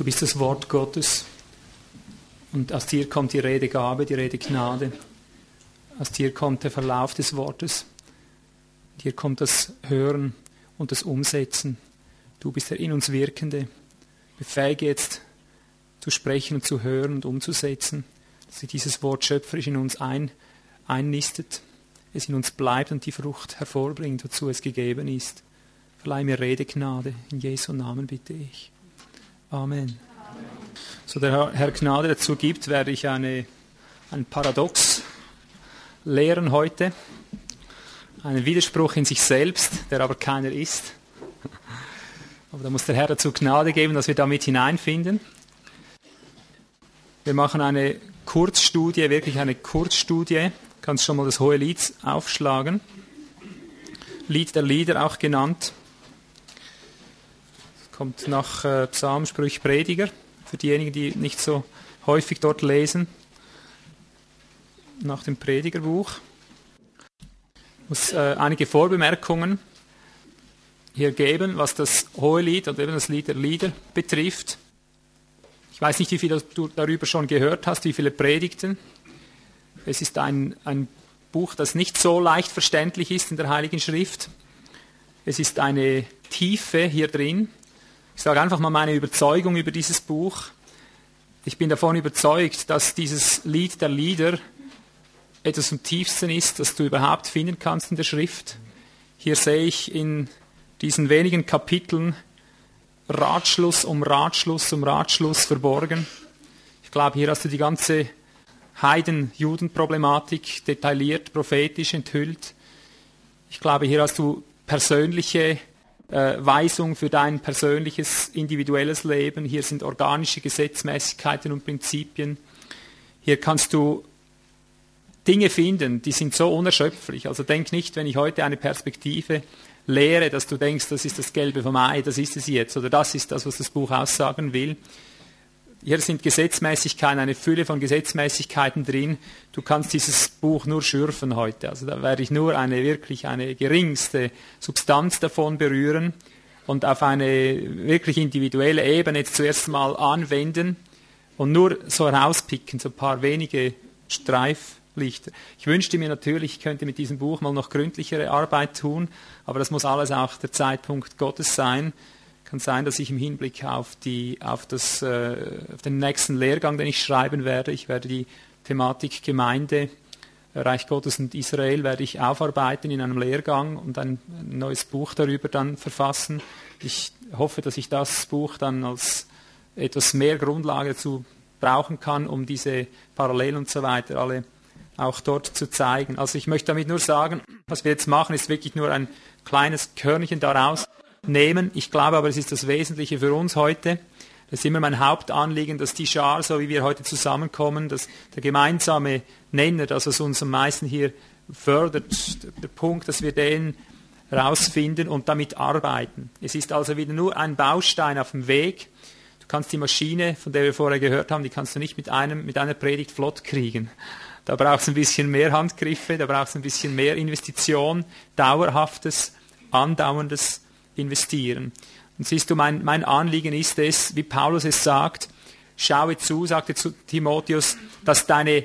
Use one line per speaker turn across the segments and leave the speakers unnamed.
Du bist das Wort Gottes und aus dir kommt die Redegabe, die Redegnade. Aus dir kommt der Verlauf des Wortes. Dir kommt das Hören und das Umsetzen. Du bist der in uns Wirkende. Befähige jetzt zu sprechen und zu hören und umzusetzen, dass sich dieses Wort schöpferisch in uns ein, einnistet, es in uns bleibt und die Frucht hervorbringt, wozu es gegeben ist. Verleih mir Redegnade. In Jesu Namen bitte ich. Amen. So der Herr Gnade dazu gibt, werde ich eine, ein Paradox lehren heute. Einen Widerspruch in sich selbst, der aber keiner ist. Aber da muss der Herr dazu Gnade geben, dass wir damit hineinfinden. Wir machen eine Kurzstudie, wirklich eine Kurzstudie. Du kannst schon mal das hohe Lied aufschlagen. Lied der Lieder auch genannt. Kommt nach äh, Psalm, Sprüch, Prediger. Für diejenigen, die nicht so häufig dort lesen. Nach dem Predigerbuch. Ich muss äh, einige Vorbemerkungen hier geben, was das hohe Lied und eben das Lied der Lieder betrifft. Ich weiß nicht, wie viel du darüber schon gehört hast, wie viele Predigten. Es ist ein, ein Buch, das nicht so leicht verständlich ist in der Heiligen Schrift. Es ist eine Tiefe hier drin, ich sage einfach mal meine Überzeugung über dieses Buch. Ich bin davon überzeugt, dass dieses Lied der Lieder etwas am tiefsten ist, das du überhaupt finden kannst in der Schrift. Hier sehe ich in diesen wenigen Kapiteln Ratschluss um Ratschluss um Ratschluss verborgen. Ich glaube, hier hast du die ganze Heiden-Juden-Problematik detailliert, prophetisch enthüllt. Ich glaube, hier hast du persönliche äh, Weisung für dein persönliches, individuelles Leben. Hier sind organische Gesetzmäßigkeiten und Prinzipien. Hier kannst du Dinge finden, die sind so unerschöpflich. Also denk nicht, wenn ich heute eine Perspektive lehre, dass du denkst, das ist das Gelbe vom Ei, das ist es jetzt, oder das ist das, was das Buch aussagen will. Hier sind Gesetzmäßigkeiten, eine Fülle von Gesetzmäßigkeiten drin. Du kannst dieses Buch nur schürfen heute. Also da werde ich nur eine wirklich eine geringste Substanz davon berühren und auf eine wirklich individuelle Ebene jetzt zuerst mal anwenden und nur so herauspicken, so ein paar wenige Streiflichter. Ich wünschte mir natürlich, ich könnte mit diesem Buch mal noch gründlichere Arbeit tun, aber das muss alles auch der Zeitpunkt Gottes sein kann sein, dass ich im Hinblick auf, die, auf, das, äh, auf den nächsten Lehrgang, den ich schreiben werde, ich werde die Thematik Gemeinde, Reich Gottes und Israel werde ich aufarbeiten in einem Lehrgang und ein neues Buch darüber dann verfassen. Ich hoffe, dass ich das Buch dann als etwas mehr Grundlage dazu brauchen kann, um diese Parallelen und so weiter alle auch dort zu zeigen. Also ich möchte damit nur sagen, was wir jetzt machen, ist wirklich nur ein kleines Körnchen daraus nehmen. Ich glaube aber, es ist das Wesentliche für uns heute. Das ist immer mein Hauptanliegen, dass die Schar, so wie wir heute zusammenkommen, dass der gemeinsame Nenner, das was uns am meisten hier fördert, der Punkt, dass wir den herausfinden und damit arbeiten. Es ist also wieder nur ein Baustein auf dem Weg. Du kannst die Maschine, von der wir vorher gehört haben, die kannst du nicht mit, einem, mit einer Predigt flott kriegen. Da brauchst du ein bisschen mehr Handgriffe, da brauchst du ein bisschen mehr Investition, dauerhaftes, andauerndes investieren. Und siehst du, mein, mein Anliegen ist es, wie Paulus es sagt, schaue zu, sagte zu Timotheus, dass deine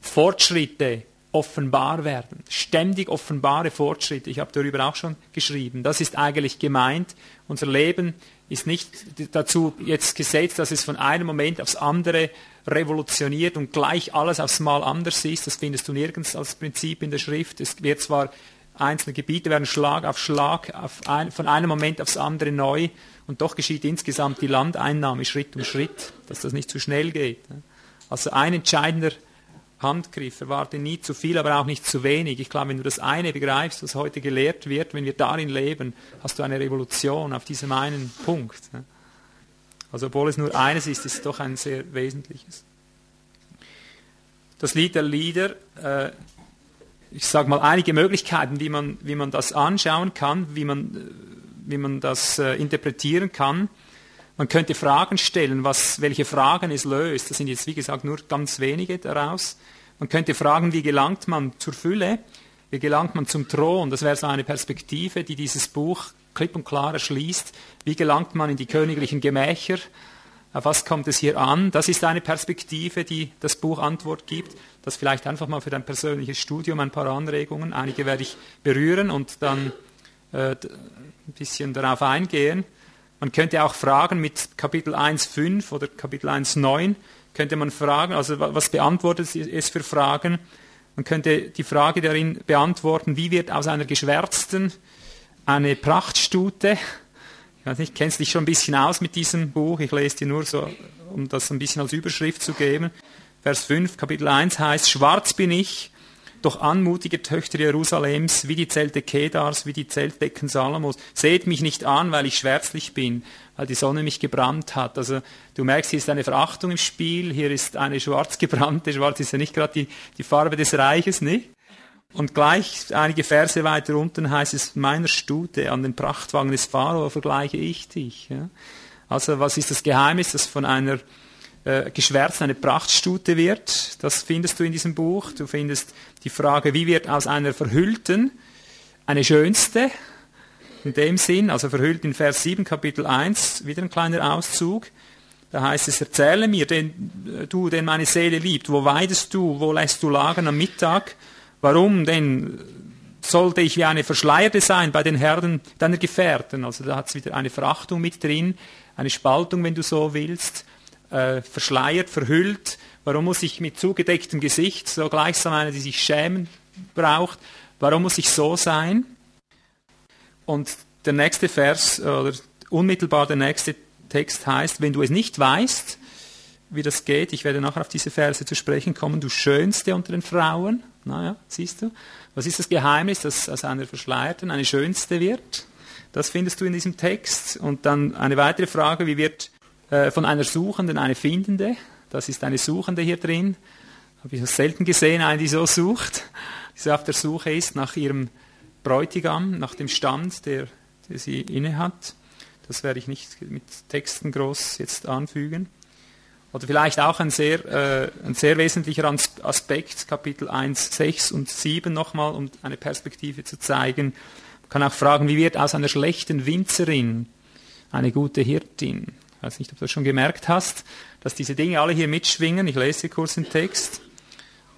Fortschritte offenbar werden. Ständig offenbare Fortschritte. Ich habe darüber auch schon geschrieben. Das ist eigentlich gemeint. Unser Leben ist nicht dazu jetzt gesetzt, dass es von einem Moment aufs andere revolutioniert und gleich alles aufs Mal anders ist. Das findest du nirgends als Prinzip in der Schrift. Es wird zwar Einzelne Gebiete werden Schlag auf Schlag auf ein, von einem Moment aufs andere neu und doch geschieht insgesamt die Landeinnahme Schritt um Schritt, dass das nicht zu schnell geht. Also ein entscheidender Handgriff, erwarte nie zu viel, aber auch nicht zu wenig. Ich glaube, wenn du das eine begreifst, was heute gelehrt wird, wenn wir darin leben, hast du eine Revolution auf diesem einen Punkt. Also obwohl es nur eines ist, ist es doch ein sehr wesentliches. Das Lied der Lieder äh, ich sage mal, einige Möglichkeiten, wie man, wie man das anschauen kann, wie man, wie man das äh, interpretieren kann. Man könnte Fragen stellen, was, welche Fragen es löst. Das sind jetzt, wie gesagt, nur ganz wenige daraus. Man könnte fragen, wie gelangt man zur Fülle? Wie gelangt man zum Thron? Das wäre so eine Perspektive, die dieses Buch klipp und klar erschließt. Wie gelangt man in die königlichen Gemächer? Auf was kommt es hier an? Das ist eine Perspektive, die das Buch Antwort gibt. Das vielleicht einfach mal für dein persönliches Studium ein paar Anregungen. Einige werde ich berühren und dann äh, ein bisschen darauf eingehen. Man könnte auch fragen mit Kapitel 1.5 oder Kapitel 1.9 könnte man fragen, also was beantwortet es für Fragen? Man könnte die Frage darin beantworten, wie wird aus einer geschwärzten eine Prachtstute? Ich weiß nicht, kennst dich schon ein bisschen aus mit diesem Buch? Ich lese dir nur so, um das ein bisschen als Überschrift zu geben. Vers 5, Kapitel 1 heißt, schwarz bin ich, doch anmutige Töchter Jerusalems, wie die Zelte Kedars, wie die Zeltdecken Salomos. Seht mich nicht an, weil ich schwärzlich bin, weil die Sonne mich gebrannt hat. Also du merkst, hier ist eine Verachtung im Spiel, hier ist eine schwarz gebrannte, schwarz ist ja nicht gerade die, die Farbe des Reiches, nicht? Und gleich einige Verse weiter unten heißt es, meiner Stute an den Prachtwagen des Pharao vergleiche ich dich. Ja? Also was ist das Geheimnis, das von einer äh, geschwärzt eine Prachtstute wird. Das findest du in diesem Buch. Du findest die Frage, wie wird aus einer verhüllten eine schönste? In dem Sinn, also verhüllt in Vers 7, Kapitel 1, wieder ein kleiner Auszug. Da heißt es, erzähle mir, den, äh, du, den meine Seele liebt, wo weidest du, wo lässt du lagern am Mittag? Warum denn sollte ich wie eine Verschleierte sein bei den Herren deiner Gefährten? Also da hat es wieder eine Verachtung mit drin, eine Spaltung, wenn du so willst äh, verschleiert, verhüllt. Warum muss ich mit zugedecktem Gesicht, so gleichsam eine, die sich schämen braucht, warum muss ich so sein? Und der nächste Vers, oder unmittelbar der nächste Text heißt, wenn du es nicht weißt, wie das geht, ich werde nachher auf diese Verse zu sprechen kommen, du Schönste unter den Frauen, naja, siehst du, was ist das Geheimnis, dass aus einer Verschleierten eine Schönste wird? Das findest du in diesem Text. Und dann eine weitere Frage, wie wird äh, von einer Suchenden eine Findende. Das ist eine Suchende hier drin. Habe ich selten gesehen, eine, die so sucht, die so auf der Suche ist nach ihrem Bräutigam, nach dem Stand, der, der sie innehat. Das werde ich nicht mit Texten groß jetzt anfügen. Oder vielleicht auch ein sehr, äh, ein sehr wesentlicher Aspekt, Kapitel 1, 6 und 7 nochmal, um eine Perspektive zu zeigen. Man kann auch fragen, wie wird aus einer schlechten Winzerin eine gute Hirtin? Ich weiß nicht, ob du das schon gemerkt hast, dass diese Dinge alle hier mitschwingen. Ich lese kurz den Text.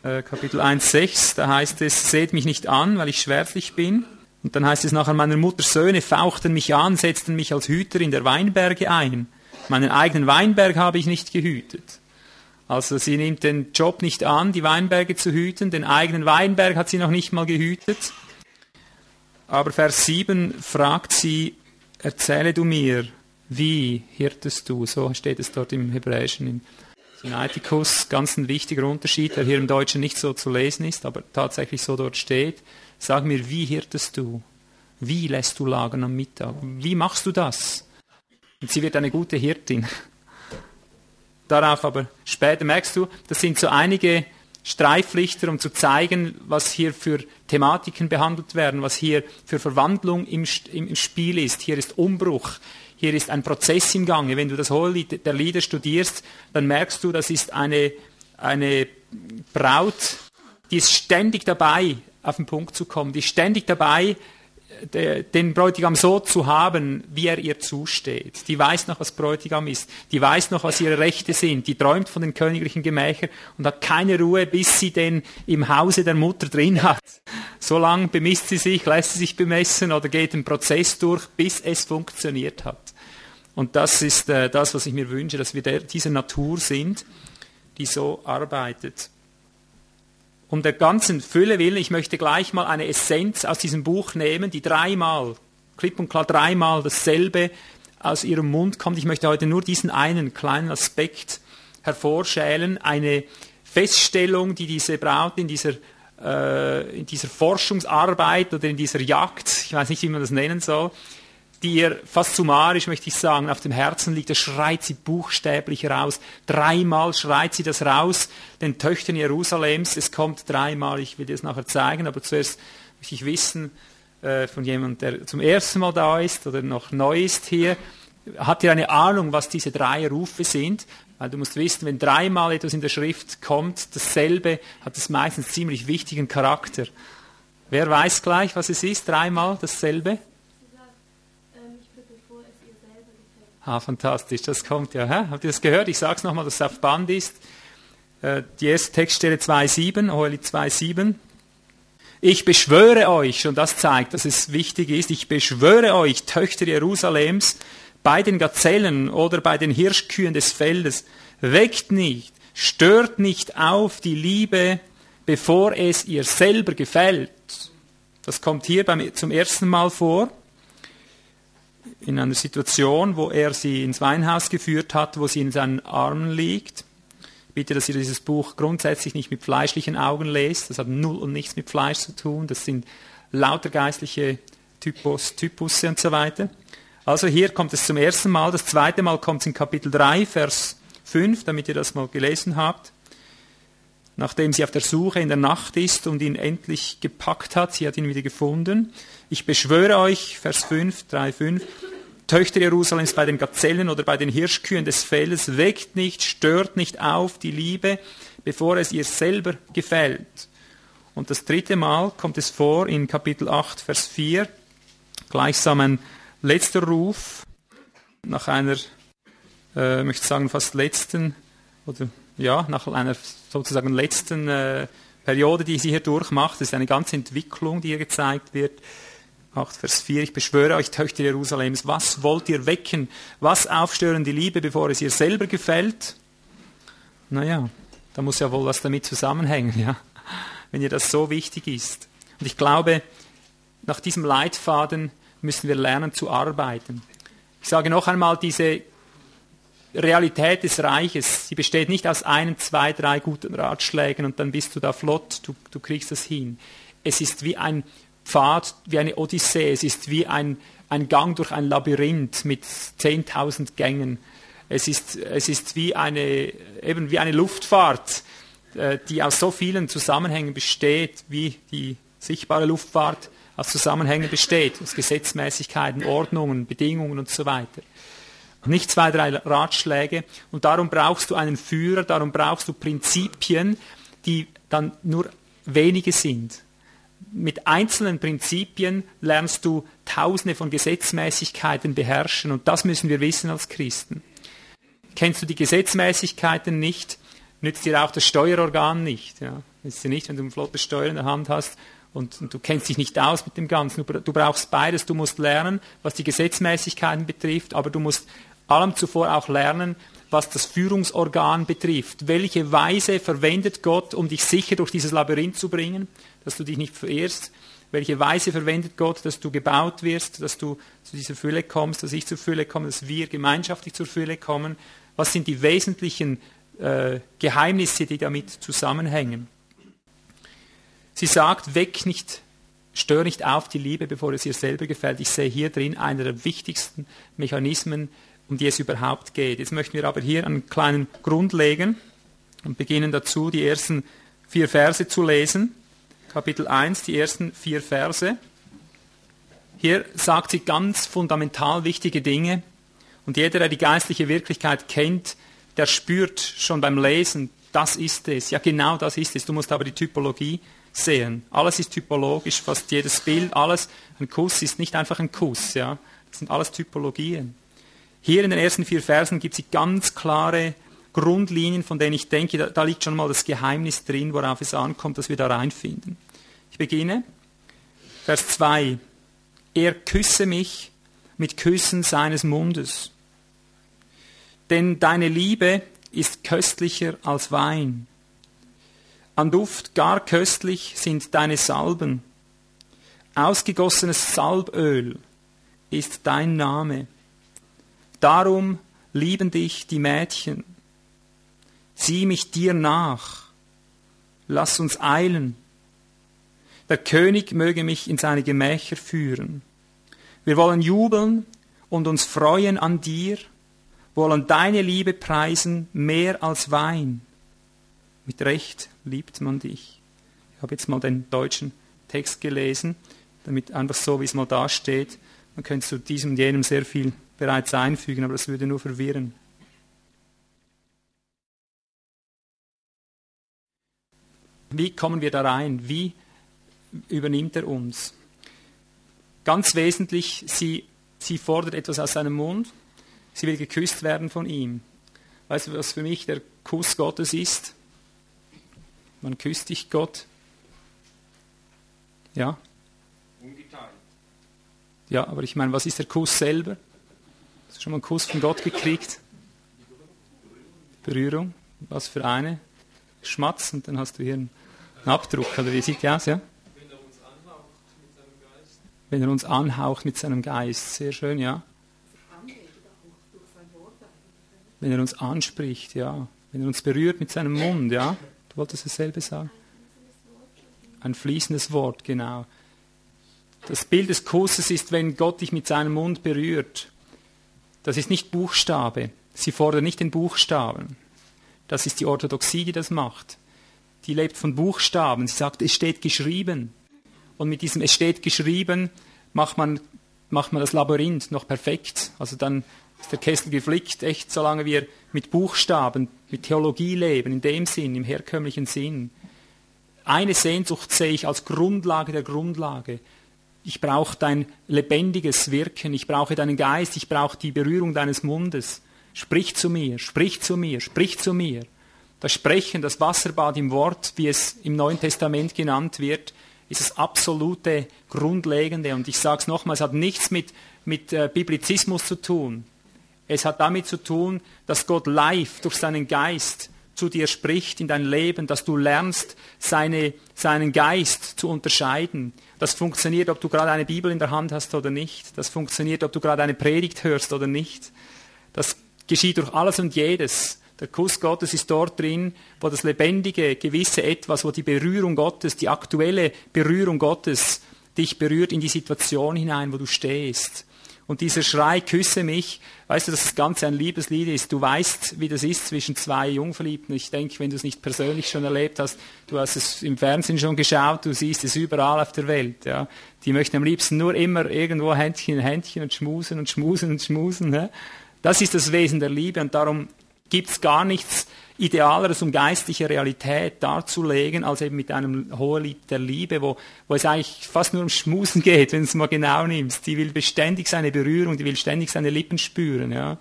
Äh, Kapitel 1, 6, da heißt es, seht mich nicht an, weil ich schwärzlich bin. Und dann heißt es nachher, meine Mutters Söhne fauchten mich an, setzten mich als Hüter in der Weinberge ein. Meinen eigenen Weinberg habe ich nicht gehütet. Also sie nimmt den Job nicht an, die Weinberge zu hüten, den eigenen Weinberg hat sie noch nicht mal gehütet. Aber Vers 7 fragt sie, erzähle du mir, wie hirtest du? So steht es dort im Hebräischen, im Sinaiticus. Ganz ein wichtiger Unterschied, der hier im Deutschen nicht so zu lesen ist, aber tatsächlich so dort steht. Sag mir, wie hirtest du? Wie lässt du lagern am Mittag? Wie machst du das? Und sie wird eine gute Hirtin. Darauf aber später merkst du, das sind so einige Streiflichter, um zu zeigen, was hier für Thematiken behandelt werden, was hier für Verwandlung im, im Spiel ist. Hier ist Umbruch, hier ist ein Prozess im Gange. Wenn du das Hohelied der Lieder studierst, dann merkst du, das ist eine, eine Braut, die ist ständig dabei, auf den Punkt zu kommen, die ist ständig dabei, den Bräutigam so zu haben, wie er ihr zusteht. Die weiß noch, was Bräutigam ist. Die weiß noch, was ihre Rechte sind. Die träumt von den königlichen Gemächern und hat keine Ruhe, bis sie den im Hause der Mutter drin hat. So lange bemisst sie sich, lässt sie sich bemessen oder geht den Prozess durch, bis es funktioniert hat. Und das ist äh, das, was ich mir wünsche, dass wir der, diese Natur sind, die so arbeitet. Um der ganzen Fülle willen, ich möchte gleich mal eine Essenz aus diesem Buch nehmen, die dreimal, klipp und klar dreimal dasselbe aus ihrem Mund kommt. Ich möchte heute nur diesen einen kleinen Aspekt hervorschälen, eine Feststellung, die diese Braut in dieser, äh, in dieser Forschungsarbeit oder in dieser Jagd, ich weiß nicht, wie man das nennen soll, die ihr fast summarisch, möchte ich sagen, auf dem Herzen liegt, das schreit sie buchstäblich raus. Dreimal schreit sie das raus, den Töchtern Jerusalems. Es kommt dreimal, ich will dir das nachher zeigen, aber zuerst möchte ich wissen, äh, von jemandem, der zum ersten Mal da ist oder noch neu ist hier, hat ihr eine Ahnung, was diese drei Rufe sind? Weil du musst wissen, wenn dreimal etwas in der Schrift kommt, dasselbe, hat es meistens ziemlich wichtigen Charakter. Wer weiß gleich, was es ist? Dreimal dasselbe? Ah, fantastisch, das kommt ja. Hä? Habt ihr das gehört? Ich sage es nochmal, dass es auf Band ist. Äh, die erste Textstelle 2.7, Hoheli 2.7. Ich beschwöre euch, und das zeigt, dass es wichtig ist, ich beschwöre euch, Töchter Jerusalems, bei den Gazellen oder bei den Hirschkühen des Feldes, weckt nicht, stört nicht auf die Liebe, bevor es ihr selber gefällt. Das kommt hier beim, zum ersten Mal vor, in einer Situation, wo er sie ins Weinhaus geführt hat, wo sie in seinen Armen liegt bitte, dass ihr dieses Buch grundsätzlich nicht mit fleischlichen Augen lest. Das hat null und nichts mit Fleisch zu tun. Das sind lauter geistliche Typus, Typusse und so weiter. Also hier kommt es zum ersten Mal. Das zweite Mal kommt es in Kapitel 3, Vers 5, damit ihr das mal gelesen habt. Nachdem sie auf der Suche in der Nacht ist und ihn endlich gepackt hat, sie hat ihn wieder gefunden. Ich beschwöre euch, Vers 5, 3, 5, Töchter Jerusalems bei den Gazellen oder bei den Hirschkühen des Feldes, weckt nicht, stört nicht auf die Liebe, bevor es ihr selber gefällt. Und das dritte Mal kommt es vor in Kapitel 8, Vers 4, gleichsam ein letzter Ruf nach einer, äh, möchte sagen, fast letzten, oder ja, nach einer sozusagen letzten äh, Periode, die sie hier durchmacht. Das ist eine ganze Entwicklung, die hier gezeigt wird. 8, Vers 4, ich beschwöre euch, Töchter Jerusalems, was wollt ihr wecken? Was aufstören die Liebe, bevor es ihr selber gefällt? Naja, da muss ja wohl was damit zusammenhängen, ja, wenn ihr das so wichtig ist. Und ich glaube, nach diesem Leitfaden müssen wir lernen zu arbeiten. Ich sage noch einmal, diese Realität des Reiches, sie besteht nicht aus einem, zwei, drei guten Ratschlägen und dann bist du da flott, du, du kriegst das hin. Es ist wie ein Pfad wie eine Odyssee. Es ist wie ein, ein Gang durch ein Labyrinth mit 10.000 Gängen. Es ist, es ist wie, eine, eben wie eine Luftfahrt, äh, die aus so vielen Zusammenhängen besteht, wie die sichtbare Luftfahrt aus Zusammenhängen besteht, aus Gesetzmäßigkeiten, Ordnungen, Bedingungen und so weiter. Nicht zwei, drei Ratschläge. Und darum brauchst du einen Führer, darum brauchst du Prinzipien, die dann nur wenige sind mit einzelnen Prinzipien lernst du tausende von Gesetzmäßigkeiten beherrschen und das müssen wir wissen als Christen. Kennst du die Gesetzmäßigkeiten nicht, nützt dir auch das Steuerorgan nicht. Ja. Nützt dir nicht, wenn du ein flottes Steuer in der Hand hast und, und, du kennst dich nicht aus mit dem Ganzen. Du brauchst beides. Du musst lernen, was die Gesetzmäßigkeiten betrifft, aber du musst allem zuvor auch lernen, was das Führungsorgan betrifft. Welche Weise verwendet Gott, um dich sicher durch dieses Labyrinth zu bringen? Dass du dich nicht verirrst. Welche Weise verwendet Gott, dass du gebaut wirst, dass du zu dieser Fülle kommst, dass ich zur Fülle komme, dass wir gemeinschaftlich zur Fülle kommen? Was sind die wesentlichen äh, Geheimnisse, die damit zusammenhängen? Sie sagt, weg nicht, stör nicht auf die Liebe, bevor es ihr selber gefällt. Ich sehe hier drin einer der wichtigsten Mechanismen, um die es überhaupt geht. Jetzt möchten wir aber hier einen kleinen Grund legen und beginnen dazu, die ersten vier Verse zu lesen. Kapitel 1, die ersten vier Verse. Hier sagt sie ganz fundamental wichtige Dinge. Und jeder, der die geistliche Wirklichkeit kennt, der spürt schon beim Lesen, das ist es. Ja, genau das ist es. Du musst aber die Typologie sehen. Alles ist typologisch, fast jedes Bild, alles. Ein Kuss ist nicht einfach ein Kuss. Ja, das sind alles Typologien. Hier in den ersten vier Versen gibt sie ganz klare Grundlinien, von denen ich denke, da, da liegt schon mal das Geheimnis drin, worauf es ankommt, dass wir da reinfinden. Ich beginne. Vers 2. Er küsse mich mit Küssen seines Mundes. Denn deine Liebe ist köstlicher als Wein. An Duft gar köstlich sind deine Salben. Ausgegossenes Salböl ist dein Name. Darum lieben dich die Mädchen. Zieh mich dir nach. Lass uns eilen. Der König möge mich in seine Gemächer führen. Wir wollen jubeln und uns freuen an dir, wollen deine Liebe preisen mehr als Wein. Mit Recht liebt man dich. Ich habe jetzt mal den deutschen Text gelesen, damit einfach so, wie es mal da steht, man könnte zu diesem und jenem sehr viel bereits einfügen, aber das würde nur verwirren. Wie kommen wir da rein? Wie übernimmt er uns? Ganz wesentlich, sie, sie fordert etwas aus seinem Mund. Sie will geküsst werden von ihm. Weißt du, was für mich der Kuss Gottes ist? Man küsst dich, Gott. Ja? Ungeteilt. Ja, aber ich meine, was ist der Kuss selber? Hast du schon mal einen Kuss von Gott gekriegt? Berührung. Was für eine? Schmatz und dann hast du hier einen Abdruck. Oder wie sieht die aus, ja? Wenn er uns anhaucht mit seinem Geist. Wenn er uns anhaucht mit seinem Geist. Sehr schön, ja. Wenn er uns anspricht, ja. Wenn er uns berührt mit seinem Mund, ja. Du wolltest dasselbe sagen? Ein fließendes Wort, genau. Das Bild des Kusses ist, wenn Gott dich mit seinem Mund berührt. Das ist nicht Buchstabe. Sie fordern nicht den Buchstaben. Das ist die Orthodoxie, die das macht. Die lebt von Buchstaben. Sie sagt, es steht geschrieben. Und mit diesem Es steht geschrieben macht man, macht man das Labyrinth noch perfekt. Also dann ist der Kessel geflickt, echt, solange wir mit Buchstaben, mit Theologie leben, in dem Sinn, im herkömmlichen Sinn. Eine Sehnsucht sehe ich als Grundlage der Grundlage. Ich brauche dein lebendiges Wirken, ich brauche deinen Geist, ich brauche die Berührung deines Mundes. Sprich zu mir, sprich zu mir, sprich zu mir. Das Sprechen, das Wasserbad im Wort, wie es im Neuen Testament genannt wird, ist das absolute Grundlegende. Und ich sage es nochmal, es hat nichts mit, mit äh, Biblizismus zu tun. Es hat damit zu tun, dass Gott live durch seinen Geist zu dir spricht in dein Leben, dass du lernst, seine, seinen Geist zu unterscheiden. Das funktioniert, ob du gerade eine Bibel in der Hand hast oder nicht. Das funktioniert, ob du gerade eine Predigt hörst oder nicht. Das geschieht durch alles und jedes. Der Kuss Gottes ist dort drin, wo das lebendige, gewisse Etwas, wo die Berührung Gottes, die aktuelle Berührung Gottes dich berührt in die Situation hinein, wo du stehst. Und dieser Schrei, küsse mich, weißt du, dass das Ganze ein Liebeslied ist. Du weißt, wie das ist zwischen zwei Jungverliebten. Ich denke, wenn du es nicht persönlich schon erlebt hast, du hast es im Fernsehen schon geschaut, du siehst es überall auf der Welt. Ja. Die möchten am liebsten nur immer irgendwo Händchen in Händchen und schmusen und schmusen und schmusen. Ja. Das ist das Wesen der Liebe und darum gibt es gar nichts Idealeres, um geistliche Realität darzulegen, als eben mit einem Hohelied der Liebe, wo, wo es eigentlich fast nur um Schmusen geht, wenn du es mal genau nimmst. Die will beständig seine Berührung, die will ständig seine Lippen spüren. Ja.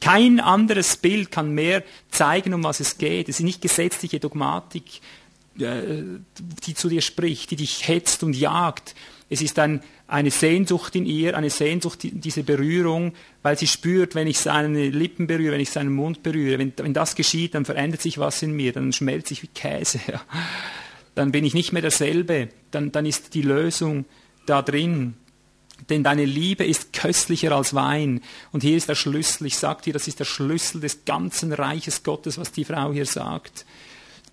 Kein anderes Bild kann mehr zeigen, um was es geht. Es ist nicht gesetzliche Dogmatik, äh, die zu dir spricht, die dich hetzt und jagt. Es ist ein, eine Sehnsucht in ihr, eine Sehnsucht, diese Berührung, weil sie spürt, wenn ich seine Lippen berühre, wenn ich seinen Mund berühre, wenn, wenn das geschieht, dann verändert sich was in mir, dann schmelzt sich wie Käse. Ja. Dann bin ich nicht mehr derselbe, dann, dann ist die Lösung da drin. Denn deine Liebe ist köstlicher als Wein. Und hier ist der Schlüssel. Ich sage dir, das ist der Schlüssel des ganzen Reiches Gottes, was die Frau hier sagt.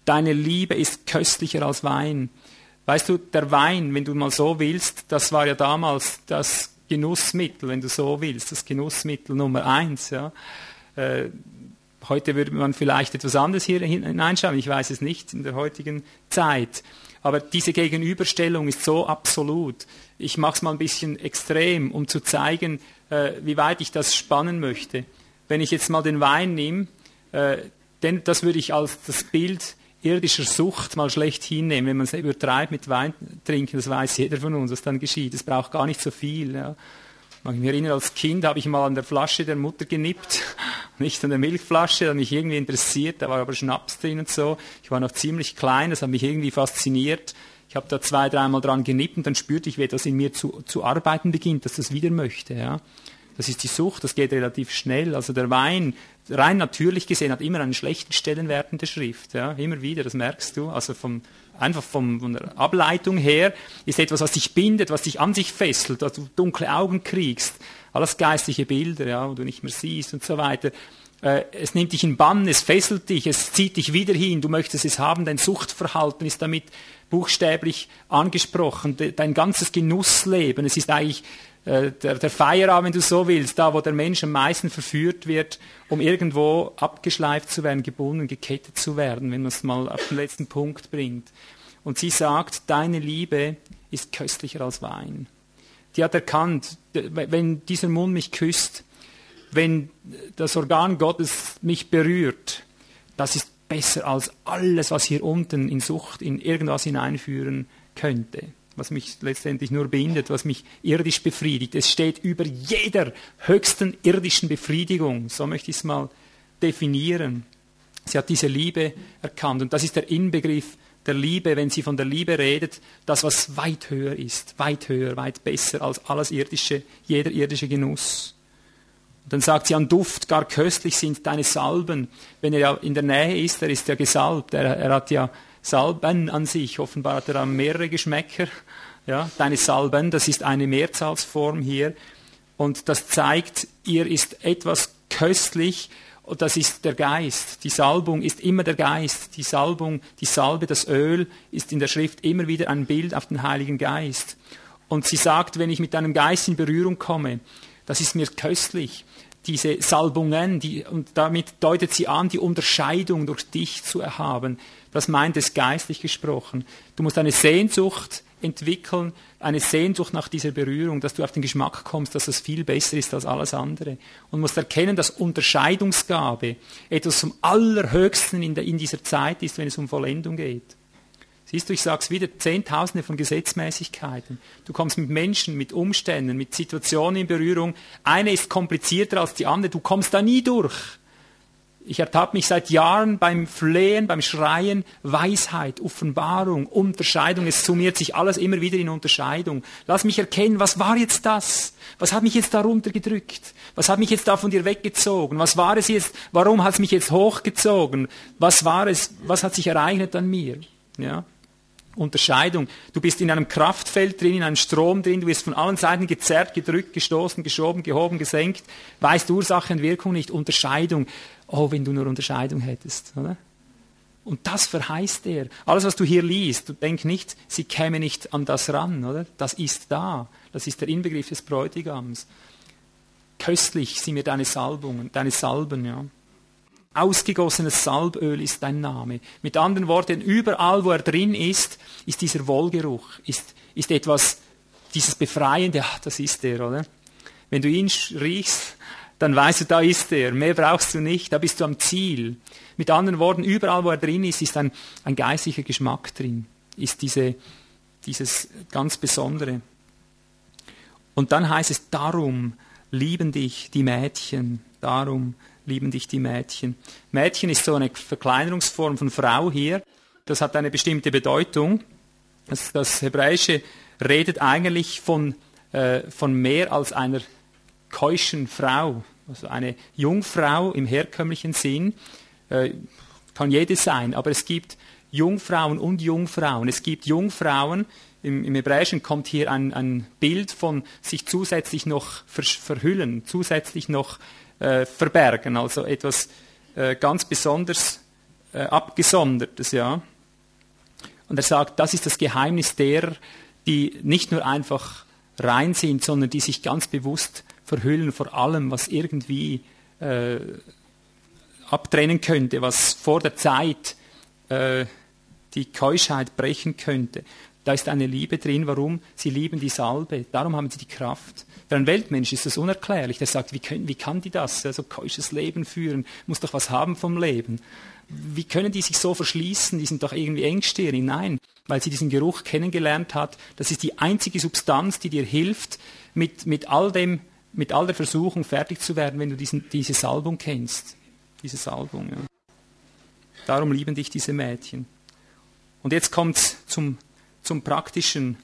Deine Liebe ist köstlicher als Wein. Weißt du, der Wein, wenn du mal so willst, das war ja damals das Genussmittel, wenn du so willst, das Genussmittel Nummer eins. Ja. Äh, heute würde man vielleicht etwas anderes hier hineinschauen, ich weiß es nicht in der heutigen Zeit. Aber diese Gegenüberstellung ist so absolut. Ich mache es mal ein bisschen extrem, um zu zeigen, äh, wie weit ich das spannen möchte. Wenn ich jetzt mal den Wein nehme, äh, denn das würde ich als das Bild irdischer Sucht mal schlecht hinnehmen. Wenn man es übertreibt mit Wein trinken, das weiß jeder von uns, was dann geschieht. Es braucht gar nicht so viel. Ja. Ich mich erinnere, als Kind habe ich mal an der Flasche der Mutter genippt, nicht an der Milchflasche, hat mich irgendwie interessiert, da war aber Schnaps drin und so. Ich war noch ziemlich klein, das hat mich irgendwie fasziniert. Ich habe da zwei, dreimal dran genippt und dann spürte ich, wie etwas in mir zu, zu arbeiten beginnt, dass das wieder möchte. Ja. Das ist die Sucht, das geht relativ schnell. Also der Wein, rein natürlich gesehen, hat immer einen schlechten Stellenwert in der Schrift. Ja, immer wieder, das merkst du. Also vom, einfach vom, von der Ableitung her ist etwas, was dich bindet, was dich an sich fesselt, dass du dunkle Augen kriegst. Alles geistliche Bilder, ja, wo du nicht mehr siehst und so weiter. Äh, es nimmt dich in Bann, es fesselt dich, es zieht dich wieder hin, du möchtest es haben, dein Suchtverhalten ist damit buchstäblich angesprochen, dein ganzes Genussleben, es ist eigentlich der, der Feierabend, wenn du so willst, da wo der Mensch am meisten verführt wird, um irgendwo abgeschleift zu werden, gebunden, gekettet zu werden, wenn man es mal auf den letzten Punkt bringt. Und sie sagt, deine Liebe ist köstlicher als Wein. Die hat erkannt, wenn dieser Mund mich küsst, wenn das Organ Gottes mich berührt, das ist besser als alles, was hier unten in Sucht, in irgendwas hineinführen könnte. Was mich letztendlich nur bindet, was mich irdisch befriedigt. Es steht über jeder höchsten irdischen Befriedigung, so möchte ich es mal definieren. Sie hat diese Liebe erkannt und das ist der Inbegriff der Liebe, wenn sie von der Liebe redet, das, was weit höher ist, weit höher, weit besser als alles irdische, jeder irdische Genuss. Und dann sagt sie, an Duft gar köstlich sind deine Salben. Wenn er ja in der Nähe ist, er ist ja gesalbt, er, er hat ja Salben an sich, offenbar hat er mehrere Geschmäcker. Ja, deine Salben, das ist eine Mehrzahlsform hier. Und das zeigt, ihr ist etwas köstlich, und das ist der Geist. Die Salbung ist immer der Geist. Die Salbung, die Salbe, das Öl ist in der Schrift immer wieder ein Bild auf den Heiligen Geist. Und sie sagt, wenn ich mit deinem Geist in Berührung komme, das ist mir köstlich. Diese Salbungen, die, und damit deutet sie an, die Unterscheidung durch dich zu erhaben. Das meint es geistlich gesprochen. Du musst eine Sehnsucht entwickeln, eine Sehnsucht nach dieser Berührung, dass du auf den Geschmack kommst, dass das viel besser ist als alles andere. Und musst erkennen, dass Unterscheidungsgabe etwas zum Allerhöchsten in, der, in dieser Zeit ist, wenn es um Vollendung geht. Siehst du, ich sage es wieder, Zehntausende von Gesetzmäßigkeiten. Du kommst mit Menschen, mit Umständen, mit Situationen in Berührung. Eine ist komplizierter als die andere. Du kommst da nie durch. Ich ertappe mich seit Jahren beim Flehen, beim Schreien, Weisheit, Offenbarung, Unterscheidung. Es summiert sich alles immer wieder in Unterscheidung. Lass mich erkennen, was war jetzt das? Was hat mich jetzt darunter gedrückt? Was hat mich jetzt da von dir weggezogen? Was war es jetzt? Warum hat es mich jetzt hochgezogen? Was war es? Was hat sich ereignet an mir? Ja? Unterscheidung. Du bist in einem Kraftfeld drin, in einem Strom drin, du wirst von allen Seiten gezerrt, gedrückt, gestoßen, geschoben, gehoben, gesenkt, weißt Ursache und Wirkung nicht. Unterscheidung. Oh, wenn du nur Unterscheidung hättest, oder? Und das verheißt er. Alles, was du hier liest, denk nicht, sie käme nicht an das ran, oder? Das ist da. Das ist der Inbegriff des Bräutigams. Köstlich sind mir deine Salbungen, deine Salben, ja. Ausgegossenes Salböl ist dein Name. Mit anderen Worten, überall, wo er drin ist, ist dieser Wohlgeruch, ist, ist etwas, dieses Befreiende, ach, das ist er, oder? Wenn du ihn riechst, dann weißt du, da ist er. Mehr brauchst du nicht, da bist du am Ziel. Mit anderen Worten, überall, wo er drin ist, ist ein, ein geistlicher Geschmack drin, ist diese, dieses ganz Besondere. Und dann heißt es, darum lieben dich die Mädchen, darum lieben dich die Mädchen. Mädchen ist so eine Verkleinerungsform von Frau hier. Das hat eine bestimmte Bedeutung. Das, das Hebräische redet eigentlich von, äh, von mehr als einer keuschen Frau. Also eine Jungfrau im herkömmlichen Sinn äh, kann jede sein, aber es gibt Jungfrauen und Jungfrauen. Es gibt Jungfrauen, im, im Hebräischen kommt hier ein, ein Bild von sich zusätzlich noch verhüllen, zusätzlich noch äh, verbergen, also etwas äh, ganz besonders äh, abgesondertes, ja. Und er sagt, das ist das Geheimnis derer, die nicht nur einfach rein sind, sondern die sich ganz bewusst verhüllen vor allem, was irgendwie äh, abtrennen könnte, was vor der Zeit äh, die Keuschheit brechen könnte. Da ist eine Liebe drin. Warum? Sie lieben die Salbe. Darum haben sie die Kraft. Für einen Weltmensch ist das unerklärlich. Der sagt, wie, können, wie kann die das? So also keusches Leben führen, muss doch was haben vom Leben. Wie können die sich so verschließen? Die sind doch irgendwie engstirnig. Nein, weil sie diesen Geruch kennengelernt hat. Das ist die einzige Substanz, die dir hilft, mit, mit all dem, mit all der Versuchung fertig zu werden, wenn du diesen, diese Salbung kennst. Diese Salbung, ja. Darum lieben dich diese Mädchen. Und jetzt kommt zum, zum praktischen,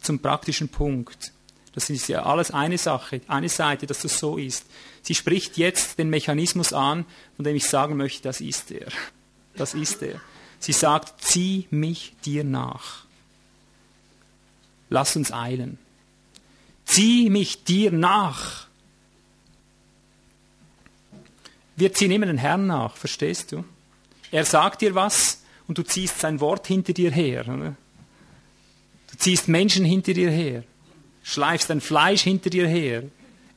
zum praktischen Punkt. Das ist ja alles eine Sache, eine Seite, dass das so ist. Sie spricht jetzt den Mechanismus an, von dem ich sagen möchte, das ist er. Das ist er. Sie sagt, zieh mich dir nach. Lass uns eilen. Zieh mich dir nach. Wir ziehen immer den Herrn nach, verstehst du? Er sagt dir was und du ziehst sein Wort hinter dir her. Oder? Du ziehst Menschen hinter dir her schleifst dein Fleisch hinter dir her.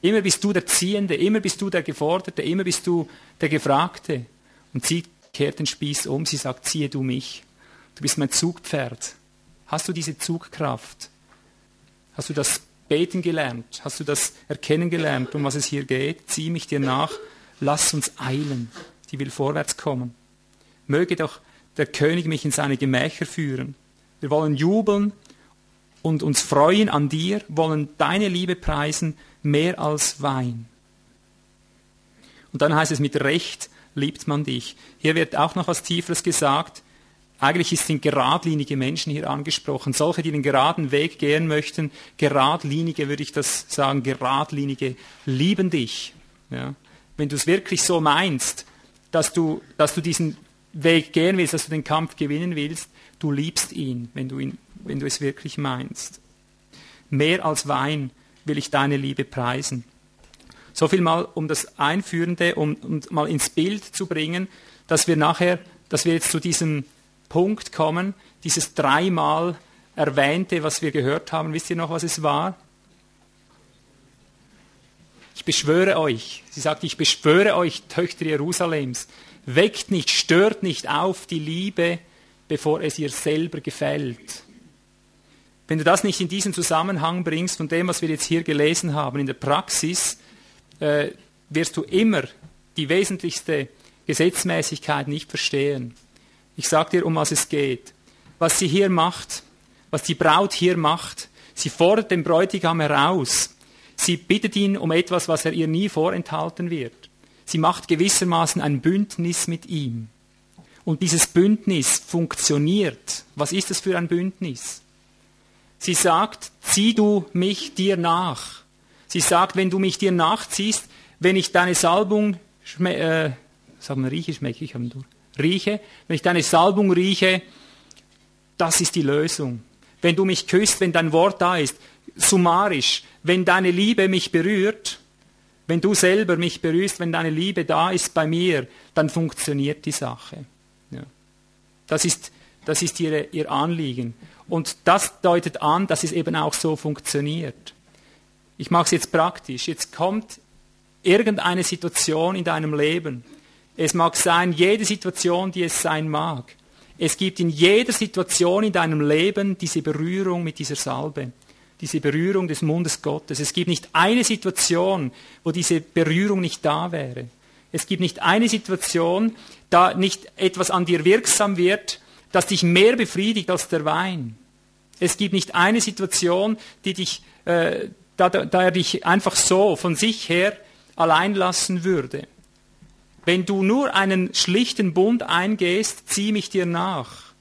Immer bist du der Ziehende, immer bist du der Geforderte, immer bist du der Gefragte. Und sie kehrt den Spieß um, sie sagt, ziehe du mich. Du bist mein Zugpferd. Hast du diese Zugkraft? Hast du das Beten gelernt? Hast du das Erkennen gelernt, um was es hier geht? Zieh mich dir nach, lass uns eilen. Die will vorwärts kommen. Möge doch der König mich in seine Gemächer führen. Wir wollen jubeln und uns freuen an dir, wollen deine Liebe preisen mehr als Wein. Und dann heißt es, mit Recht liebt man dich. Hier wird auch noch was Tieferes gesagt. Eigentlich sind geradlinige Menschen hier angesprochen. Solche, die den geraden Weg gehen möchten, geradlinige, würde ich das sagen, geradlinige, lieben dich. Ja. Wenn du es wirklich so meinst, dass du, dass du diesen Weg gehen willst, dass du den Kampf gewinnen willst, du liebst ihn, wenn du, ihn, wenn du es wirklich meinst. Mehr als Wein will ich deine Liebe preisen. So viel mal um das Einführende, um, um mal ins Bild zu bringen, dass wir nachher, dass wir jetzt zu diesem Punkt kommen, dieses dreimal erwähnte, was wir gehört haben. Wisst ihr noch, was es war? Ich beschwöre euch, sie sagt, ich beschwöre euch, Töchter Jerusalems, weckt nicht, stört nicht auf die Liebe, bevor es ihr selber gefällt. Wenn du das nicht in diesen Zusammenhang bringst von dem, was wir jetzt hier gelesen haben, in der Praxis, äh, wirst du immer die wesentlichste Gesetzmäßigkeit nicht verstehen. Ich sage dir, um was es geht. Was sie hier macht, was die Braut hier macht, sie fordert den Bräutigam heraus. Sie bittet ihn um etwas, was er ihr nie vorenthalten wird. Sie macht gewissermaßen ein Bündnis mit ihm. Und dieses Bündnis funktioniert. Was ist es für ein Bündnis? Sie sagt, zieh du mich dir nach. Sie sagt, wenn du mich dir nachziehst, wenn ich deine Salbung, äh, sagen wir, rieche, schmecke ich, durch rieche, wenn ich deine Salbung rieche, das ist die Lösung. Wenn du mich küsst, wenn dein Wort da ist, summarisch, wenn deine Liebe mich berührt, wenn du selber mich berührst, wenn deine Liebe da ist bei mir, dann funktioniert die Sache. Ja. Das ist, das ist ihre, ihr Anliegen. Und das deutet an, dass es eben auch so funktioniert. Ich mache es jetzt praktisch. Jetzt kommt irgendeine Situation in deinem Leben, es mag sein, jede Situation, die es sein mag. Es gibt in jeder Situation in deinem Leben diese Berührung mit dieser Salbe, diese Berührung des Mundes Gottes. Es gibt nicht eine Situation, wo diese Berührung nicht da wäre. Es gibt nicht eine Situation, da nicht etwas an dir wirksam wird, das dich mehr befriedigt als der Wein. Es gibt nicht eine Situation, die dich, äh, da, da er dich einfach so von sich her allein lassen würde. Wenn du nur einen schlichten Bund eingehst, zieh mich dir nach.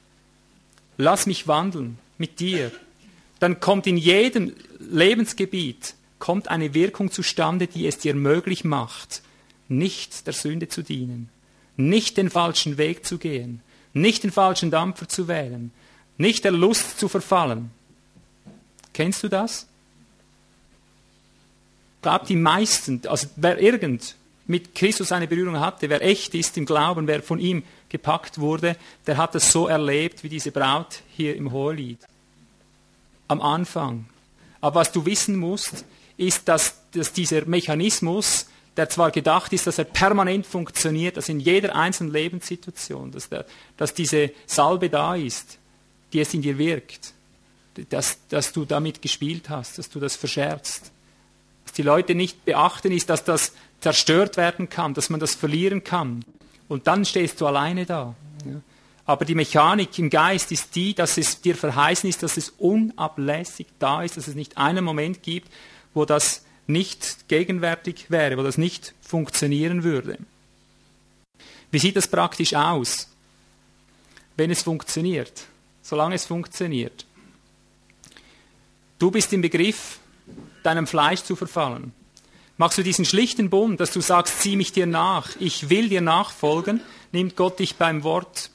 Lass mich wandeln mit dir. Dann kommt in jedem Lebensgebiet kommt eine Wirkung zustande, die es dir möglich macht, nicht der Sünde zu dienen, nicht den falschen Weg zu gehen, nicht den falschen Dampfer zu wählen, nicht der Lust zu verfallen. Kennst du das? Ich glaube, die meisten, also wer irgend mit Christus eine Berührung hatte, wer echt ist im Glauben, wer von ihm gepackt wurde, der hat es so erlebt wie diese Braut hier im Hohelied. Am Anfang. Aber was du wissen musst, ist, dass, dass dieser Mechanismus, der zwar gedacht ist, dass er permanent funktioniert, dass in jeder einzelnen Lebenssituation, dass, der, dass diese Salbe da ist, die es in dir wirkt, dass, dass du damit gespielt hast, dass du das verscherzt. Die Leute nicht beachten, ist, dass das zerstört werden kann, dass man das verlieren kann. Und dann stehst du alleine da. Aber die Mechanik im Geist ist die, dass es dir verheißen ist, dass es unablässig da ist, dass es nicht einen Moment gibt, wo das nicht gegenwärtig wäre, wo das nicht funktionieren würde. Wie sieht das praktisch aus, wenn es funktioniert, solange es funktioniert? Du bist im Begriff, deinem Fleisch zu verfallen. Machst du diesen schlichten Bund, dass du sagst, zieh mich dir nach, ich will dir nachfolgen, nimmt Gott dich beim Wort.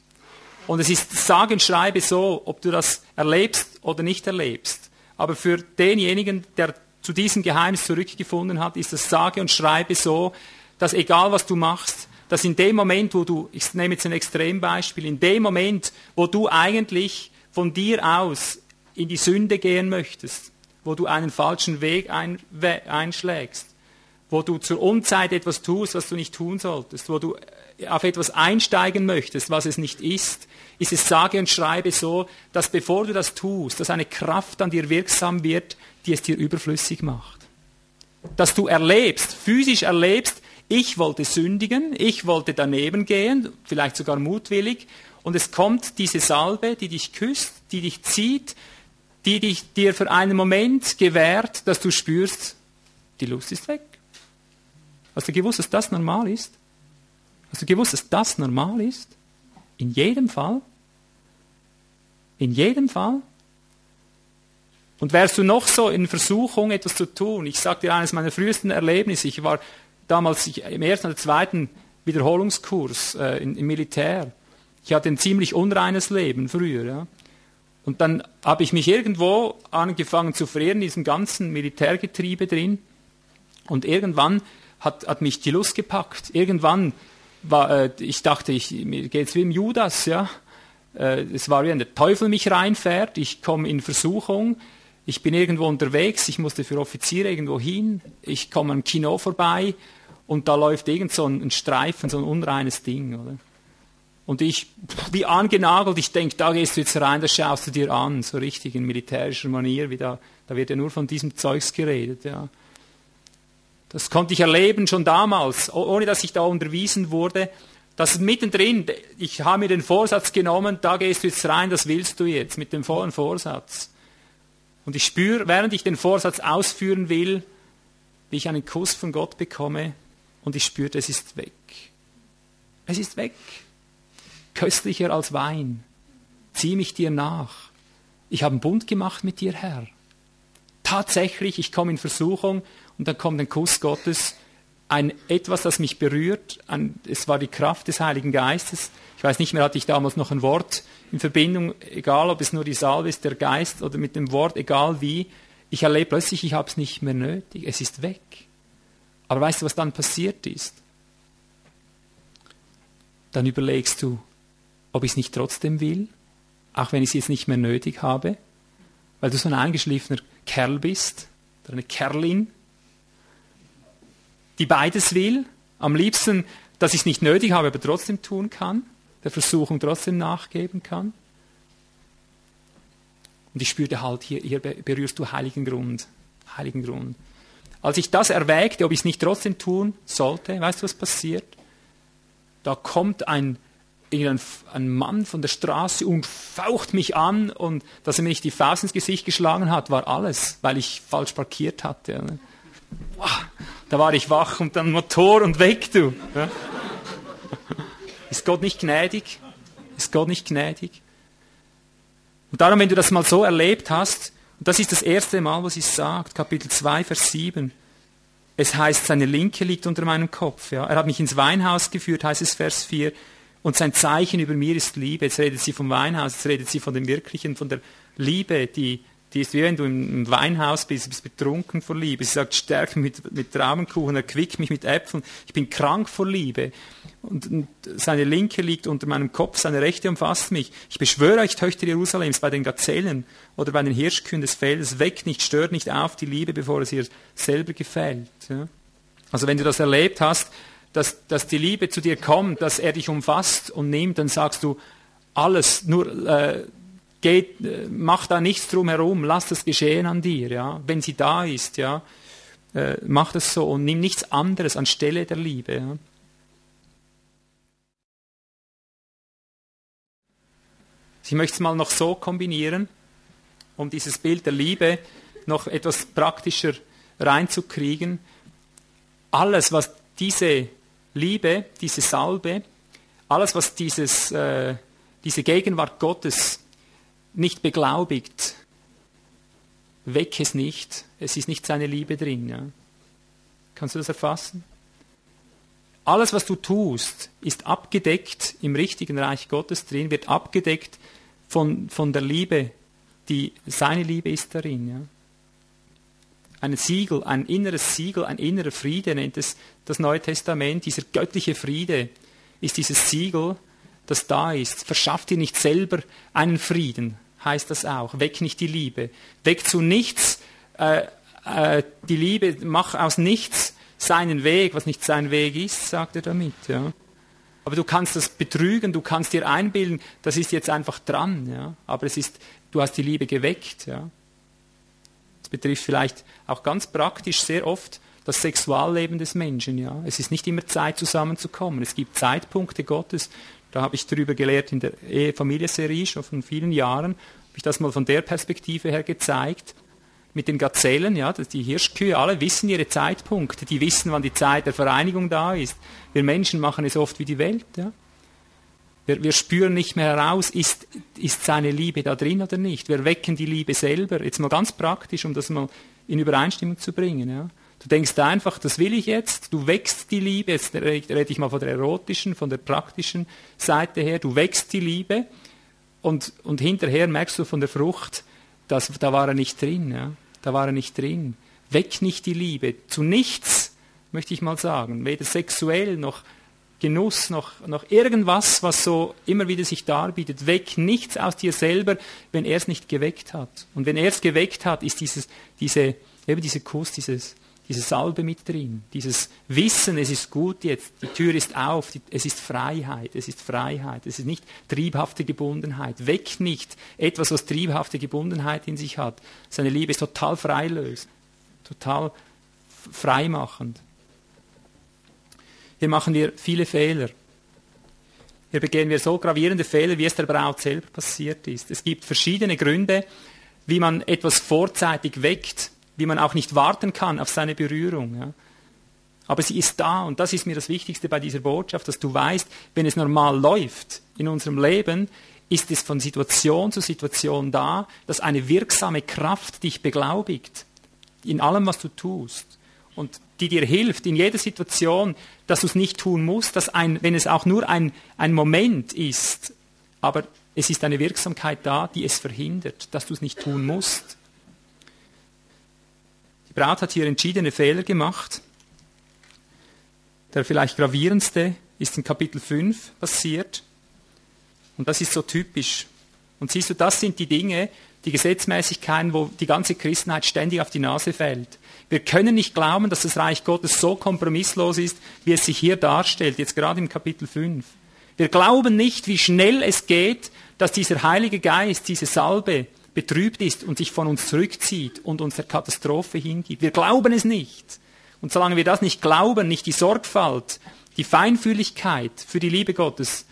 Und es ist sage und schreibe so, ob du das erlebst oder nicht erlebst. Aber für denjenigen, der zu diesem Geheimnis zurückgefunden hat, ist das sage und schreibe so, dass egal was du machst, dass in dem Moment, wo du, ich nehme jetzt ein Extrembeispiel, in dem Moment, wo du eigentlich von dir aus in die Sünde gehen möchtest, wo du einen falschen Weg ein, einschlägst, wo du zur Unzeit etwas tust, was du nicht tun solltest, wo du äh, auf etwas einsteigen möchtest, was es nicht ist, ist es sage und schreibe so, dass bevor du das tust, dass eine Kraft an dir wirksam wird, die es dir überflüssig macht. Dass du erlebst, physisch erlebst, ich wollte sündigen, ich wollte daneben gehen, vielleicht sogar mutwillig, und es kommt diese Salbe, die dich küsst, die dich zieht, die dich, dir für einen Moment gewährt, dass du spürst, die Lust ist weg. Hast du gewusst, dass das normal ist? Hast du gewusst, dass das normal ist? In jedem Fall? In jedem Fall? Und wärst du noch so in Versuchung, etwas zu tun? Ich sage dir eines meiner frühesten Erlebnisse. Ich war damals im ersten oder zweiten Wiederholungskurs äh, im Militär. Ich hatte ein ziemlich unreines Leben früher. Ja. Und dann habe ich mich irgendwo angefangen zu verehren, in diesem ganzen Militärgetriebe drin. Und irgendwann hat, hat mich die Lust gepackt. Irgendwann war, äh, ich dachte, ich, mir geht's wie im Judas, ja. Äh, es war wie wenn der Teufel mich reinfährt, ich komme in Versuchung, ich bin irgendwo unterwegs, ich musste für Offiziere irgendwo hin, ich komme am Kino vorbei und da läuft irgend so ein, ein Streifen, so ein unreines Ding, oder? Und ich, wie angenagelt, ich denke, da gehst du jetzt rein, da schaust du dir an, so richtig in militärischer Manier, wie da, da wird ja nur von diesem Zeugs geredet, ja. Das konnte ich erleben schon damals, ohne dass ich da unterwiesen wurde. Das mittendrin, ich habe mir den Vorsatz genommen, da gehst du jetzt rein, das willst du jetzt, mit dem vollen Vorsatz. Und ich spüre, während ich den Vorsatz ausführen will, wie ich einen Kuss von Gott bekomme und ich spüre, es ist weg. Es ist weg. Köstlicher als Wein. Zieh mich dir nach. Ich habe einen Bund gemacht mit dir, Herr. Tatsächlich, ich komme in Versuchung und dann kommt ein Kuss Gottes, ein etwas, das mich berührt. Ein, es war die Kraft des Heiligen Geistes. Ich weiß nicht mehr, hatte ich damals noch ein Wort in Verbindung, egal ob es nur die Salve ist, der Geist oder mit dem Wort, egal wie. Ich erlebe plötzlich, ich habe es nicht mehr nötig. Es ist weg. Aber weißt du, was dann passiert ist? Dann überlegst du, ob ich es nicht trotzdem will, auch wenn ich es jetzt nicht mehr nötig habe, weil du so ein eingeschliffener Kerl bist oder eine Kerlin die beides will. Am liebsten, dass ich es nicht nötig habe, aber trotzdem tun kann, der Versuchung trotzdem nachgeben kann. Und ich spürte halt, hier, hier berührst du heiligen Grund. Heiligen Grund. Als ich das erwägte, ob ich es nicht trotzdem tun sollte, weißt du, was passiert? Da kommt ein, ein, ein Mann von der Straße und faucht mich an und dass er mir nicht die Faust ins Gesicht geschlagen hat, war alles, weil ich falsch parkiert hatte. Wow. Da war ich wach und dann Motor und weg, du. Ja? Ist Gott nicht gnädig? Ist Gott nicht gnädig? Und darum, wenn du das mal so erlebt hast, und das ist das erste Mal, was es sagt, Kapitel 2, Vers 7, es heißt, seine Linke liegt unter meinem Kopf. Ja? Er hat mich ins Weinhaus geführt, heißt es Vers 4, und sein Zeichen über mir ist Liebe. Jetzt redet sie vom Weinhaus, jetzt redet sie von dem Wirklichen, von der Liebe, die die ist wie wenn du im Weinhaus bist, bist betrunken vor Liebe. Sie sagt, stärk mich mit, mit Traubenkuchen, erquick mich mit Äpfeln. Ich bin krank vor Liebe. Und, und, seine Linke liegt unter meinem Kopf, seine Rechte umfasst mich. Ich beschwöre euch, Töchter Jerusalems, bei den Gazellen oder bei den Hirschkühen des Feldes, weckt nicht, stört nicht auf die Liebe, bevor es ihr selber gefällt. Ja? Also wenn du das erlebt hast, dass, dass die Liebe zu dir kommt, dass er dich umfasst und nimmt, dann sagst du, alles, nur äh, geht, äh, mach da nichts drum herum, lass das geschehen an dir, ja. Wenn sie da ist, ja, äh, mach das so und nimm nichts anderes anstelle der Liebe, ja. Ich möchte es mal noch so kombinieren, um dieses Bild der Liebe noch etwas praktischer reinzukriegen. Alles, was diese Liebe, diese Salbe, alles, was dieses, äh, diese Gegenwart Gottes nicht beglaubigt, weck es nicht. Es ist nicht seine Liebe drin. Ja. Kannst du das erfassen? Alles, was du tust, ist abgedeckt im richtigen Reich Gottes drin, wird abgedeckt von, von der Liebe, die seine Liebe ist darin. Ja. Ein Siegel, ein inneres Siegel, ein innerer Friede nennt es das Neue Testament. Dieser göttliche Friede ist dieses Siegel, das da ist. Verschafft dir nicht selber einen Frieden, heißt das auch. Weck nicht die Liebe. Weck zu nichts äh, äh, die Liebe, mach aus nichts seinen Weg, was nicht sein Weg ist, sagt er damit. Ja. Aber du kannst das betrügen, du kannst dir einbilden, das ist jetzt einfach dran. Ja. Aber es ist, du hast die Liebe geweckt. Ja. Das betrifft vielleicht auch ganz praktisch sehr oft das Sexualleben des Menschen. Ja. Es ist nicht immer Zeit, zusammenzukommen. Es gibt Zeitpunkte Gottes, da habe ich darüber gelehrt in der Ehe-Familie-Serie schon von vielen Jahren. ich das mal von der Perspektive her gezeigt. Mit den Gazellen, ja, die Hirschkühe, alle wissen ihre Zeitpunkte, die wissen, wann die Zeit der Vereinigung da ist. Wir Menschen machen es oft wie die Welt, ja. Wir, wir spüren nicht mehr heraus, ist, ist seine Liebe da drin oder nicht. Wir wecken die Liebe selber. Jetzt mal ganz praktisch, um das mal in Übereinstimmung zu bringen, ja. Du denkst einfach, das will ich jetzt, du wächst die Liebe, jetzt rede ich mal von der erotischen, von der praktischen Seite her, du wächst die Liebe und, und hinterher merkst du von der Frucht, dass, da war er nicht drin, ja? da war er nicht drin. Weck nicht die Liebe, zu nichts, möchte ich mal sagen, weder sexuell noch Genuss, noch, noch irgendwas, was so immer wieder sich darbietet. Weck nichts aus dir selber, wenn er es nicht geweckt hat. Und wenn er es geweckt hat, ist dieses, diese, eben dieser Kuss, dieses, diese Salbe mit drin, dieses Wissen, es ist gut jetzt, die Tür ist auf, die, es ist Freiheit, es ist Freiheit, es ist nicht triebhafte Gebundenheit. Weg nicht etwas, was triebhafte Gebundenheit in sich hat. Seine Liebe ist total freilösend, total freimachend. Hier machen wir viele Fehler. Hier begehen wir so gravierende Fehler, wie es der Braut selber passiert ist. Es gibt verschiedene Gründe, wie man etwas vorzeitig weckt wie man auch nicht warten kann auf seine Berührung. Ja. Aber sie ist da und das ist mir das Wichtigste bei dieser Botschaft, dass du weißt, wenn es normal läuft in unserem Leben, ist es von Situation zu Situation da, dass eine wirksame Kraft dich beglaubigt in allem, was du tust und die dir hilft in jeder Situation, dass du es nicht tun musst, dass ein, wenn es auch nur ein, ein Moment ist, aber es ist eine Wirksamkeit da, die es verhindert, dass du es nicht tun musst. Braut hat hier entschiedene Fehler gemacht. Der vielleicht gravierendste ist in Kapitel 5 passiert. Und das ist so typisch. Und siehst du, das sind die Dinge, die Gesetzmäßigkeiten, wo die ganze Christenheit ständig auf die Nase fällt. Wir können nicht glauben, dass das Reich Gottes so kompromisslos ist, wie es sich hier darstellt, jetzt gerade im Kapitel 5. Wir glauben nicht, wie schnell es geht, dass dieser Heilige Geist, diese Salbe, betrübt ist und sich von uns zurückzieht und uns der Katastrophe hingibt. Wir glauben es nicht. Und solange wir das nicht glauben, nicht die Sorgfalt, die Feinfühligkeit für die Liebe Gottes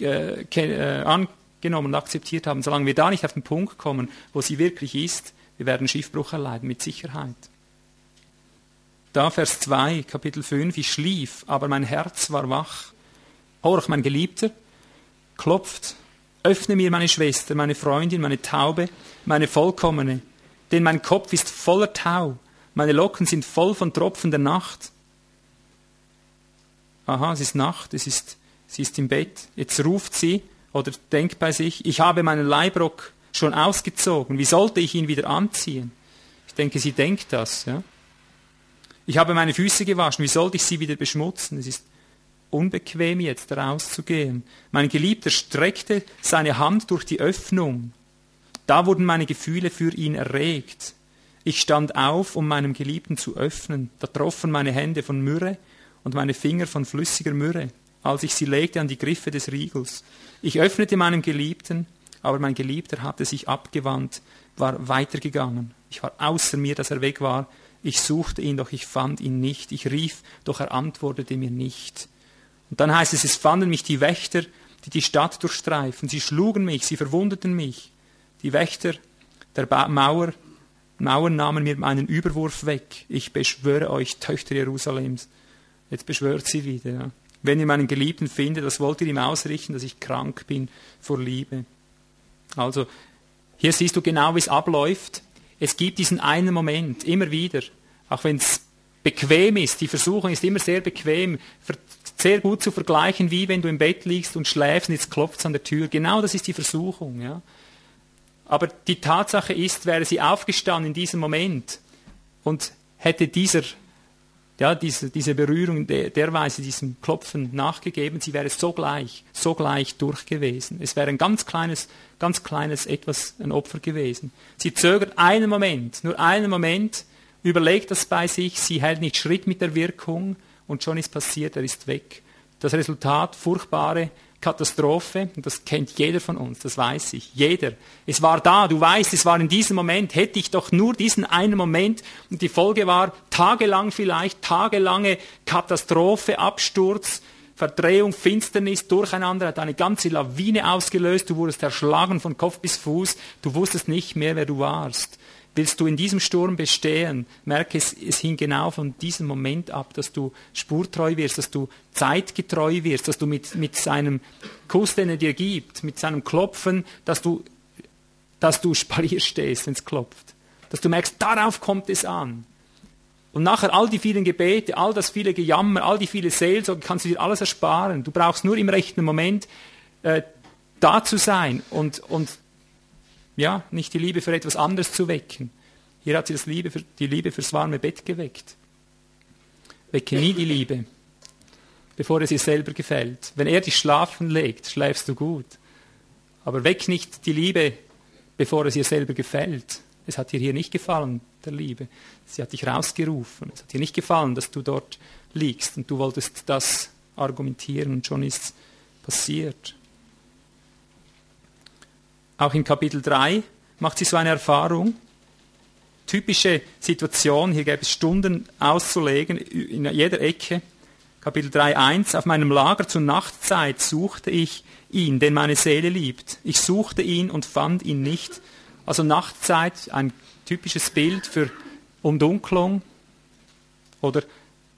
äh, äh, angenommen und akzeptiert haben, solange wir da nicht auf den Punkt kommen, wo sie wirklich ist, wir werden Schiffbruch erleiden, mit Sicherheit. Da Vers 2, Kapitel 5, ich schlief, aber mein Herz war wach. Horch, mein Geliebter, klopft Öffne mir meine Schwester, meine Freundin, meine Taube, meine Vollkommene, denn mein Kopf ist voller Tau, meine Locken sind voll von Tropfen der Nacht. Aha, es ist Nacht, es ist, sie ist im Bett. Jetzt ruft sie oder denkt bei sich, ich habe meinen Leibrock schon ausgezogen, wie sollte ich ihn wieder anziehen? Ich denke, sie denkt das, ja. Ich habe meine Füße gewaschen, wie sollte ich sie wieder beschmutzen? Es ist unbequem jetzt rauszugehen. Mein Geliebter streckte seine Hand durch die Öffnung. Da wurden meine Gefühle für ihn erregt. Ich stand auf, um meinem Geliebten zu öffnen. Da troffen meine Hände von Myrrhe und meine Finger von flüssiger Myrrhe, als ich sie legte an die Griffe des Riegels. Ich öffnete meinem Geliebten, aber mein Geliebter hatte sich abgewandt, war weitergegangen. Ich war außer mir, dass er weg war. Ich suchte ihn, doch ich fand ihn nicht. Ich rief, doch er antwortete mir nicht. Und dann heißt es, es fanden mich die Wächter, die die Stadt durchstreifen. Sie schlugen mich, sie verwundeten mich. Die Wächter der ba Mauer, Mauern nahmen mir meinen Überwurf weg. Ich beschwöre euch, Töchter Jerusalems. Jetzt beschwört sie wieder. Ja. Wenn ihr meinen Geliebten findet, das wollt ihr ihm ausrichten, dass ich krank bin vor Liebe. Also, hier siehst du genau, wie es abläuft. Es gibt diesen einen Moment, immer wieder, auch wenn es bequem ist, die Versuchung ist immer sehr bequem, sehr gut zu vergleichen, wie wenn du im Bett liegst und schläfst und jetzt klopft es an der Tür. Genau das ist die Versuchung. Ja. Aber die Tatsache ist, wäre sie aufgestanden in diesem Moment und hätte dieser, ja, diese, diese Berührung der, derweise diesem Klopfen nachgegeben, sie wäre sogleich, sogleich durch gewesen. Es wäre ein ganz kleines, ganz kleines etwas, ein Opfer gewesen. Sie zögert einen Moment, nur einen Moment, überlegt das bei sich, sie hält nicht Schritt mit der Wirkung, und schon ist passiert, er ist weg. Das Resultat, furchtbare Katastrophe, und das kennt jeder von uns, das weiß ich, jeder. Es war da, du weißt, es war in diesem Moment, hätte ich doch nur diesen einen Moment, und die Folge war tagelang vielleicht, tagelange Katastrophe, Absturz, Verdrehung, Finsternis, Durcheinander, hat eine ganze Lawine ausgelöst, du wurdest erschlagen von Kopf bis Fuß, du wusstest nicht mehr, wer du warst. Willst du in diesem Sturm bestehen, merke es, es hing genau von diesem Moment ab, dass du spurtreu wirst, dass du zeitgetreu wirst, dass du mit, mit seinem Kuss, den er dir gibt, mit seinem Klopfen, dass du, dass du Spalier stehst, wenn es klopft. Dass du merkst, darauf kommt es an. Und nachher all die vielen Gebete, all das viele Gejammer, all die viele Seelsorge, kannst du dir alles ersparen. Du brauchst nur im rechten Moment äh, da zu sein und, und ja, nicht die Liebe für etwas anderes zu wecken. Hier hat sie das Liebe für, die Liebe fürs warme Bett geweckt. Wecke nie die Liebe, bevor es ihr selber gefällt. Wenn er dich schlafen legt, schläfst du gut. Aber weck nicht die Liebe, bevor es ihr selber gefällt. Es hat dir hier nicht gefallen, der Liebe. Sie hat dich rausgerufen. Es hat dir nicht gefallen, dass du dort liegst und du wolltest das argumentieren und schon ist passiert. Auch in Kapitel 3 macht sie so eine Erfahrung. Typische Situation, hier gäbe es Stunden auszulegen, in jeder Ecke. Kapitel 3.1 Auf meinem Lager zur Nachtzeit suchte ich ihn, den meine Seele liebt. Ich suchte ihn und fand ihn nicht. Also Nachtzeit, ein typisches Bild für Umdunklung oder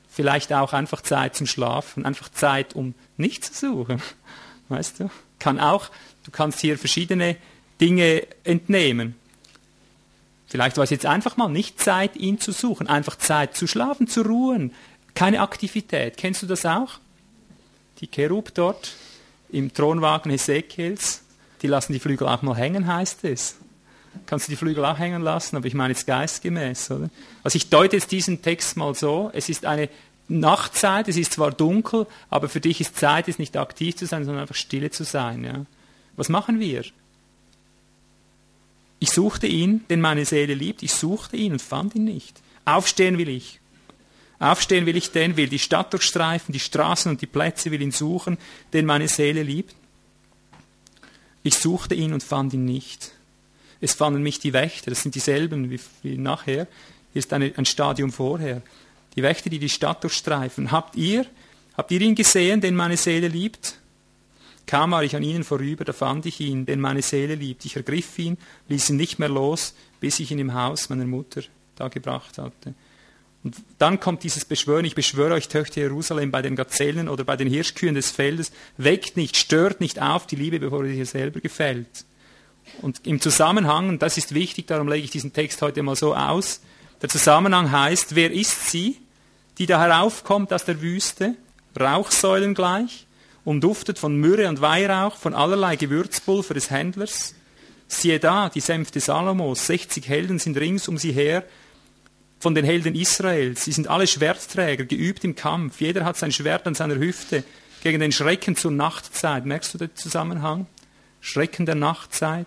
vielleicht auch einfach Zeit zum Schlafen, einfach Zeit, um nichts zu suchen. Weißt du? Kann auch Du kannst hier verschiedene Dinge entnehmen. Vielleicht war es jetzt einfach mal nicht Zeit, ihn zu suchen, einfach Zeit zu schlafen, zu ruhen. Keine Aktivität. Kennst du das auch? Die Cherub dort im Thronwagen Hesekiels, die lassen die Flügel auch mal hängen, heißt es. Kannst du die Flügel auch hängen lassen, aber ich meine jetzt geistgemäß, oder? Also ich deute jetzt diesen Text mal so, es ist eine Nachtzeit, es ist zwar dunkel, aber für dich ist Zeit, ist nicht aktiv zu sein, sondern einfach stille zu sein, ja. Was machen wir? Ich suchte ihn, den meine Seele liebt. Ich suchte ihn und fand ihn nicht. Aufstehen will ich. Aufstehen will ich, den will die Stadt durchstreifen, die Straßen und die Plätze will ihn suchen, den meine Seele liebt. Ich suchte ihn und fand ihn nicht. Es fanden mich die Wächter, das sind dieselben wie, wie nachher. Hier ist eine, ein Stadium vorher. Die Wächter, die die Stadt durchstreifen. Habt ihr, habt ihr ihn gesehen, den meine Seele liebt? Kaum war ich an ihnen vorüber, da fand ich ihn, den meine Seele liebt. Ich ergriff ihn, ließ ihn nicht mehr los, bis ich ihn im Haus meiner Mutter da gebracht hatte. Und dann kommt dieses Beschwören, ich beschwöre euch, Töchter Jerusalem, bei den Gazellen oder bei den Hirschkühen des Feldes, weckt nicht, stört nicht auf die Liebe, bevor sie ihr selber gefällt. Und im Zusammenhang, und das ist wichtig, darum lege ich diesen Text heute mal so aus, der Zusammenhang heißt, wer ist sie, die da heraufkommt aus der Wüste, Rauchsäulen gleich, umduftet von Myrrhe und Weihrauch, von allerlei Gewürzpulver des Händlers. Siehe da, die Sänfte Salomos, 60 Helden sind rings um sie her, von den Helden Israels. Sie sind alle Schwertträger, geübt im Kampf. Jeder hat sein Schwert an seiner Hüfte gegen den Schrecken zur Nachtzeit. Merkst du den Zusammenhang? Schrecken der Nachtzeit.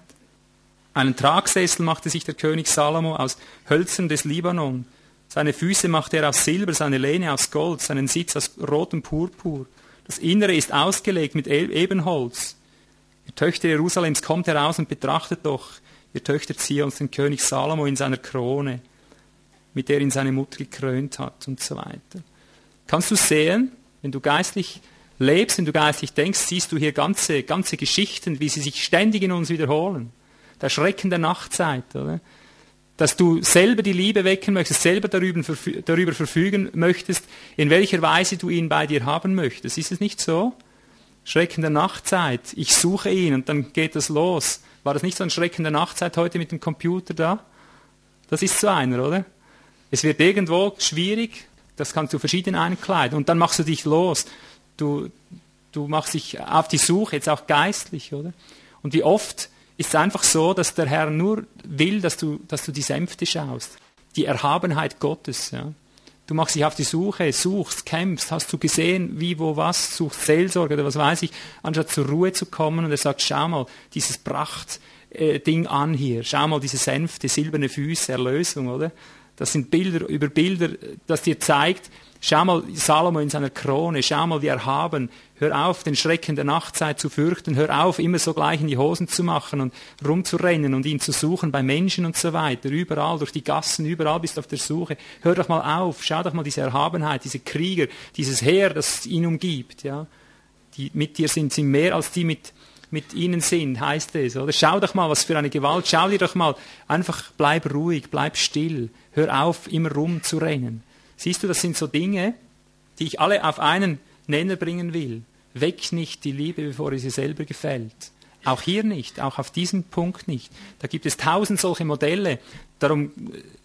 Einen Tragsessel machte sich der König Salomo aus Hölzern des Libanon. Seine Füße machte er aus Silber, seine Lehne aus Gold, seinen Sitz aus rotem Purpur. Das Innere ist ausgelegt mit Ebenholz. Ihr Töchter Jerusalems, kommt heraus und betrachtet doch, ihr Töchter Zions, den König Salomo in seiner Krone, mit der ihn seine Mutter gekrönt hat und so weiter. Kannst du sehen, wenn du geistlich lebst, wenn du geistlich denkst, siehst du hier ganze, ganze Geschichten, wie sie sich ständig in uns wiederholen. Der Schrecken der Nachtzeit, oder? Dass du selber die Liebe wecken möchtest, selber darüber, darüber verfügen möchtest, in welcher Weise du ihn bei dir haben möchtest. Ist es nicht so? Schrecken der Nachtzeit, ich suche ihn und dann geht das los. War das nicht so ein Schrecken der Nachtzeit heute mit dem Computer da? Das ist so einer, oder? Es wird irgendwo schwierig, das kannst du verschieden einkleiden und dann machst du dich los. Du, du machst dich auf die Suche, jetzt auch geistlich, oder? Und wie oft ist es einfach so, dass der Herr nur will, dass du, dass du die Sänfte schaust. Die Erhabenheit Gottes. Ja. Du machst dich auf die Suche, suchst, kämpfst, hast du gesehen, wie, wo, was, suchst Seelsorge oder was weiß ich, anstatt zur Ruhe zu kommen und er sagt, schau mal, dieses Prachtding äh, an hier, schau mal diese Sänfte, silberne Füße, Erlösung, oder? Das sind Bilder über Bilder, das dir zeigt, Schau mal Salomo in seiner Krone, schau mal, wie erhaben. Hör auf, den Schrecken der Nachtzeit zu fürchten. Hör auf, immer so gleich in die Hosen zu machen und rumzurennen und ihn zu suchen bei Menschen und so weiter. Überall, durch die Gassen, überall bist du auf der Suche. Hör doch mal auf, schau doch mal diese Erhabenheit, diese Krieger, dieses Heer, das ihn umgibt, ja. die mit dir sind, sind mehr als die mit, mit ihnen sind, heißt es. Oder schau doch mal, was für eine Gewalt. Schau dir doch mal, einfach bleib ruhig, bleib still. Hör auf, immer rumzurennen. Siehst du, das sind so Dinge, die ich alle auf einen Nenner bringen will. Weck nicht die Liebe, bevor sie selber gefällt. Auch hier nicht, auch auf diesem Punkt nicht. Da gibt es tausend solche Modelle. Darum,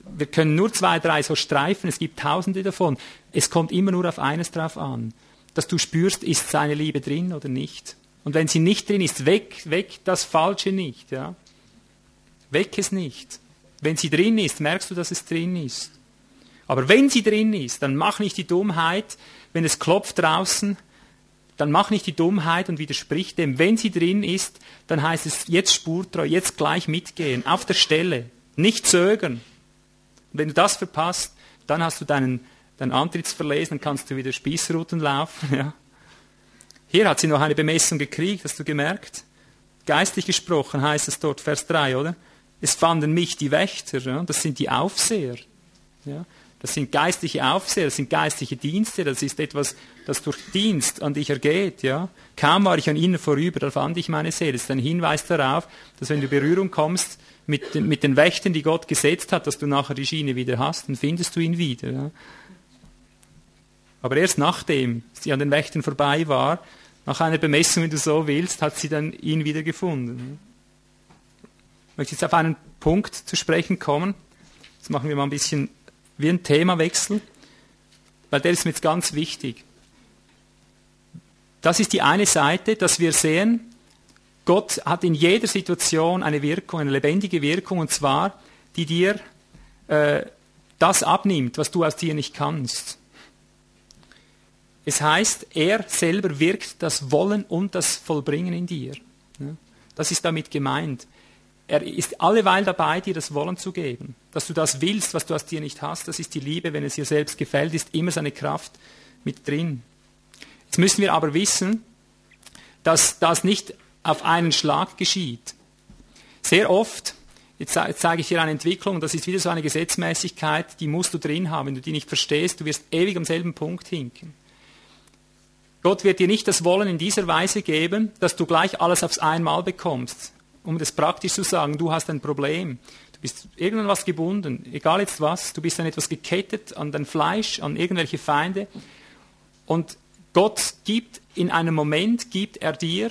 wir können nur zwei, drei so streifen. Es gibt tausende davon. Es kommt immer nur auf eines drauf an. Dass du spürst, ist seine Liebe drin oder nicht. Und wenn sie nicht drin ist, weg, weg das Falsche nicht, ja. Weg es nicht. Wenn sie drin ist, merkst du, dass es drin ist. Aber wenn sie drin ist, dann mach nicht die Dummheit, wenn es klopft draußen, dann mach nicht die Dummheit und widersprich dem. Wenn sie drin ist, dann heißt es jetzt spurtreu, jetzt gleich mitgehen, auf der Stelle, nicht zögern. Und wenn du das verpasst, dann hast du deinen, deinen Antritts verlesen, dann kannst du wieder Spießruten laufen. Ja. Hier hat sie noch eine Bemessung gekriegt, hast du gemerkt? Geistlich gesprochen heißt es dort, Vers 3, oder? Es fanden mich die Wächter, ja? das sind die Aufseher. Ja? Das sind geistliche Aufseher, das sind geistliche Dienste, das ist etwas, das durch Dienst an dich ergeht. Ja? Kaum war ich an ihnen vorüber, da fand ich meine Seele. Das ist ein Hinweis darauf, dass wenn du Berührung kommst mit den, mit den Wächtern, die Gott gesetzt hat, dass du nachher die Schiene wieder hast, dann findest du ihn wieder. Ja? Aber erst nachdem sie an den Wächtern vorbei war, nach einer Bemessung, wenn du so willst, hat sie dann ihn wieder gefunden. Ich möchte jetzt auf einen Punkt zu sprechen kommen. Jetzt machen wir mal ein bisschen wie ein Themawechsel, weil der ist mir jetzt ganz wichtig. Das ist die eine Seite, dass wir sehen, Gott hat in jeder Situation eine Wirkung, eine lebendige Wirkung, und zwar, die dir äh, das abnimmt, was du aus dir nicht kannst. Es heißt, er selber wirkt das Wollen und das Vollbringen in dir. Das ist damit gemeint. Er ist alleweil dabei, dir das Wollen zu geben. Dass du das willst, was du aus dir nicht hast, das ist die Liebe. Wenn es dir selbst gefällt, ist immer seine Kraft mit drin. Jetzt müssen wir aber wissen, dass das nicht auf einen Schlag geschieht. Sehr oft, jetzt zeige ich dir eine Entwicklung, das ist wieder so eine Gesetzmäßigkeit, die musst du drin haben. Wenn du die nicht verstehst, du wirst ewig am selben Punkt hinken. Gott wird dir nicht das Wollen in dieser Weise geben, dass du gleich alles aufs einmal bekommst um das praktisch zu sagen, du hast ein Problem. Du bist irgendwas gebunden, egal jetzt was. Du bist an etwas gekettet, an dein Fleisch, an irgendwelche Feinde. Und Gott gibt in einem Moment, gibt er dir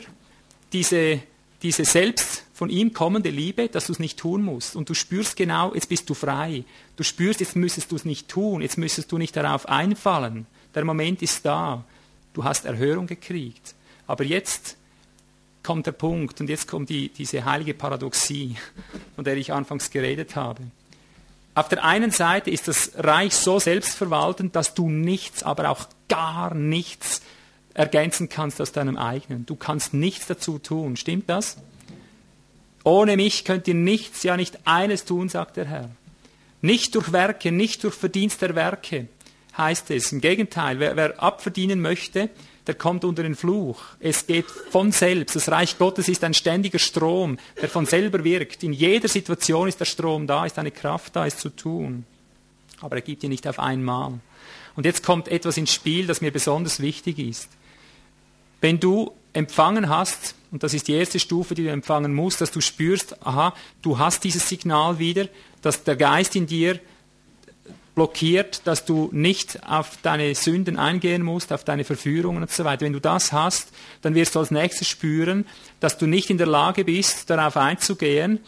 diese, diese selbst von ihm kommende Liebe, dass du es nicht tun musst. Und du spürst genau, jetzt bist du frei. Du spürst, jetzt müsstest du es nicht tun, jetzt müsstest du nicht darauf einfallen. Der Moment ist da. Du hast Erhörung gekriegt. Aber jetzt kommt der Punkt, und jetzt kommt die, diese heilige Paradoxie, von der ich anfangs geredet habe. Auf der einen Seite ist das Reich so selbstverwaltend, dass du nichts, aber auch gar nichts ergänzen kannst aus deinem eigenen. Du kannst nichts dazu tun. Stimmt das? Ohne mich könnt ihr nichts, ja nicht eines tun, sagt der Herr. Nicht durch Werke, nicht durch Verdienst der Werke, heißt es. Im Gegenteil, wer, wer abverdienen möchte, der kommt unter den Fluch. Es geht von selbst. Das Reich Gottes ist ein ständiger Strom, der von selber wirkt. In jeder Situation ist der Strom da, ist eine Kraft da, es zu tun. Aber er gibt ihn nicht auf einmal. Und jetzt kommt etwas ins Spiel, das mir besonders wichtig ist. Wenn du empfangen hast, und das ist die erste Stufe, die du empfangen musst, dass du spürst, aha, du hast dieses Signal wieder, dass der Geist in dir blockiert, dass du nicht auf deine Sünden eingehen musst, auf deine Verführungen und so weiter. Wenn du das hast, dann wirst du als nächstes spüren, dass du nicht in der Lage bist, darauf einzugehen,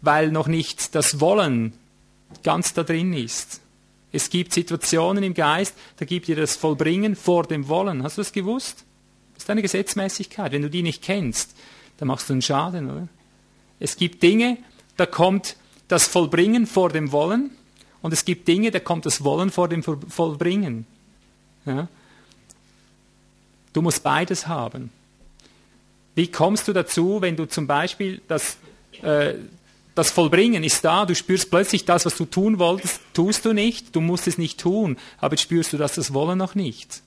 weil noch nicht das Wollen ganz da drin ist. Es gibt Situationen im Geist, da gibt dir das Vollbringen vor dem Wollen. Hast du das gewusst? Das ist eine Gesetzmäßigkeit. Wenn du die nicht kennst, dann machst du einen Schaden, oder? Es gibt Dinge, da kommt das Vollbringen vor dem Wollen und es gibt Dinge, da kommt das Wollen vor dem Vollbringen. Ja? Du musst beides haben. Wie kommst du dazu, wenn du zum Beispiel das, äh, das Vollbringen ist da, du spürst plötzlich das, was du tun wolltest, tust du nicht, du musst es nicht tun, aber spürst du das, das Wollen noch nicht.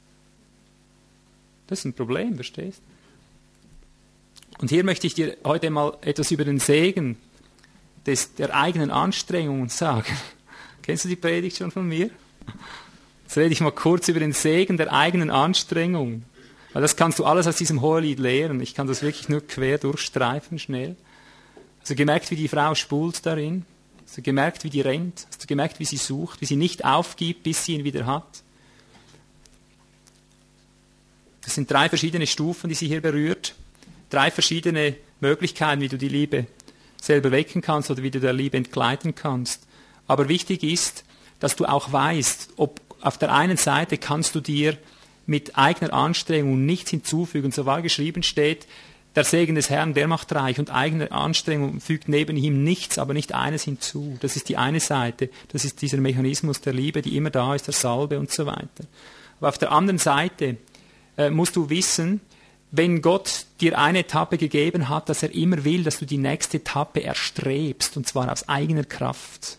Das ist ein Problem, verstehst? Und hier möchte ich dir heute mal etwas über den Segen des, der eigenen Anstrengungen sagen. Kennst du die Predigt schon von mir? Jetzt rede ich mal kurz über den Segen der eigenen Anstrengung. Weil das kannst du alles aus diesem Hohelied lehren. Ich kann das wirklich nur quer durchstreifen, schnell. Hast du gemerkt, wie die Frau spult darin? Hast du gemerkt, wie die rennt? Hast du gemerkt, wie sie sucht, wie sie nicht aufgibt, bis sie ihn wieder hat? Das sind drei verschiedene Stufen, die sie hier berührt. Drei verschiedene Möglichkeiten, wie du die Liebe selber wecken kannst oder wie du der Liebe entgleiten kannst. Aber wichtig ist, dass du auch weißt, ob auf der einen Seite kannst du dir mit eigener Anstrengung nichts hinzufügen. So war geschrieben steht, der Segen des Herrn, der macht reich und eigene Anstrengung fügt neben ihm nichts, aber nicht eines hinzu. Das ist die eine Seite. Das ist dieser Mechanismus der Liebe, die immer da ist, der Salbe und so weiter. Aber auf der anderen Seite äh, musst du wissen, wenn Gott dir eine Etappe gegeben hat, dass er immer will, dass du die nächste Etappe erstrebst, und zwar aus eigener Kraft.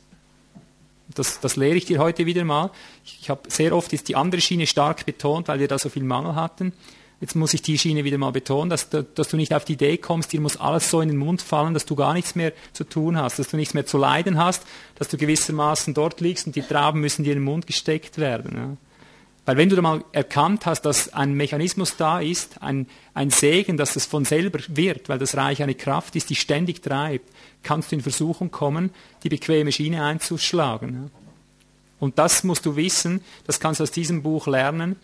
Das, das lehre ich dir heute wieder mal. Ich, ich habe sehr oft ist die andere Schiene stark betont, weil wir da so viel Mangel hatten. Jetzt muss ich die Schiene wieder mal betonen, dass, dass du nicht auf die Idee kommst, dir muss alles so in den Mund fallen, dass du gar nichts mehr zu tun hast, dass du nichts mehr zu leiden hast, dass du gewissermaßen dort liegst und die Trauben müssen dir in den Mund gesteckt werden. Ja. Weil wenn du da mal erkannt hast, dass ein Mechanismus da ist, ein, ein Segen, dass es von selber wird, weil das Reich eine Kraft ist, die ständig treibt, kannst du in Versuchung kommen, die bequeme Schiene einzuschlagen. Und das musst du wissen, das kannst du aus diesem Buch lernen.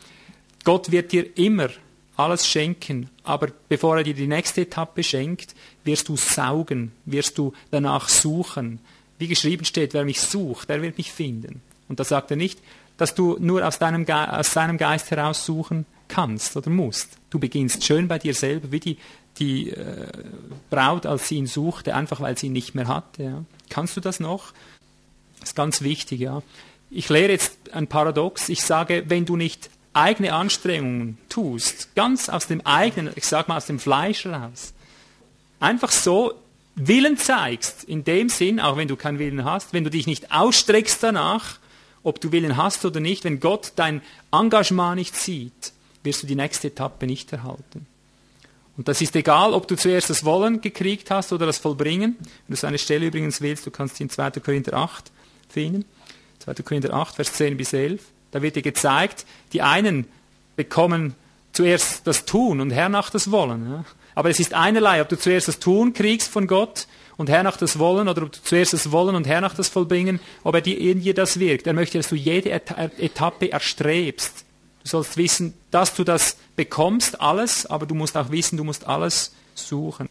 Gott wird dir immer alles schenken, aber bevor er dir die nächste Etappe schenkt, wirst du saugen, wirst du danach suchen. Wie geschrieben steht, wer mich sucht, der wird mich finden. Und da sagt er nicht, dass du nur aus deinem, aus deinem Geist heraus suchen kannst oder musst. Du beginnst schön bei dir selber, wie die, die äh, Braut, als sie ihn suchte, einfach weil sie ihn nicht mehr hatte. Ja. Kannst du das noch? Das ist ganz wichtig, ja. Ich lehre jetzt ein Paradox. Ich sage, wenn du nicht eigene Anstrengungen tust, ganz aus dem eigenen, ich sage mal aus dem Fleisch raus, einfach so Willen zeigst, in dem Sinn, auch wenn du keinen Willen hast, wenn du dich nicht ausstreckst danach, ob du Willen hast oder nicht, wenn Gott dein Engagement nicht sieht, wirst du die nächste Etappe nicht erhalten. Und das ist egal, ob du zuerst das Wollen gekriegt hast oder das Vollbringen. Wenn du so eine Stelle übrigens willst, du kannst die in 2. Korinther 8 finden. 2. Korinther 8, Vers 10 bis 11. Da wird dir gezeigt, die einen bekommen zuerst das Tun und hernach das Wollen. Aber es ist einerlei, ob du zuerst das Tun kriegst von Gott und hernach das Wollen oder ob du zuerst das Wollen und hernach das Vollbringen, ob er dir in dir das wirkt. Er möchte, dass du jede Etappe erstrebst. Du sollst wissen, dass du das bekommst, alles, aber du musst auch wissen, du musst alles suchen.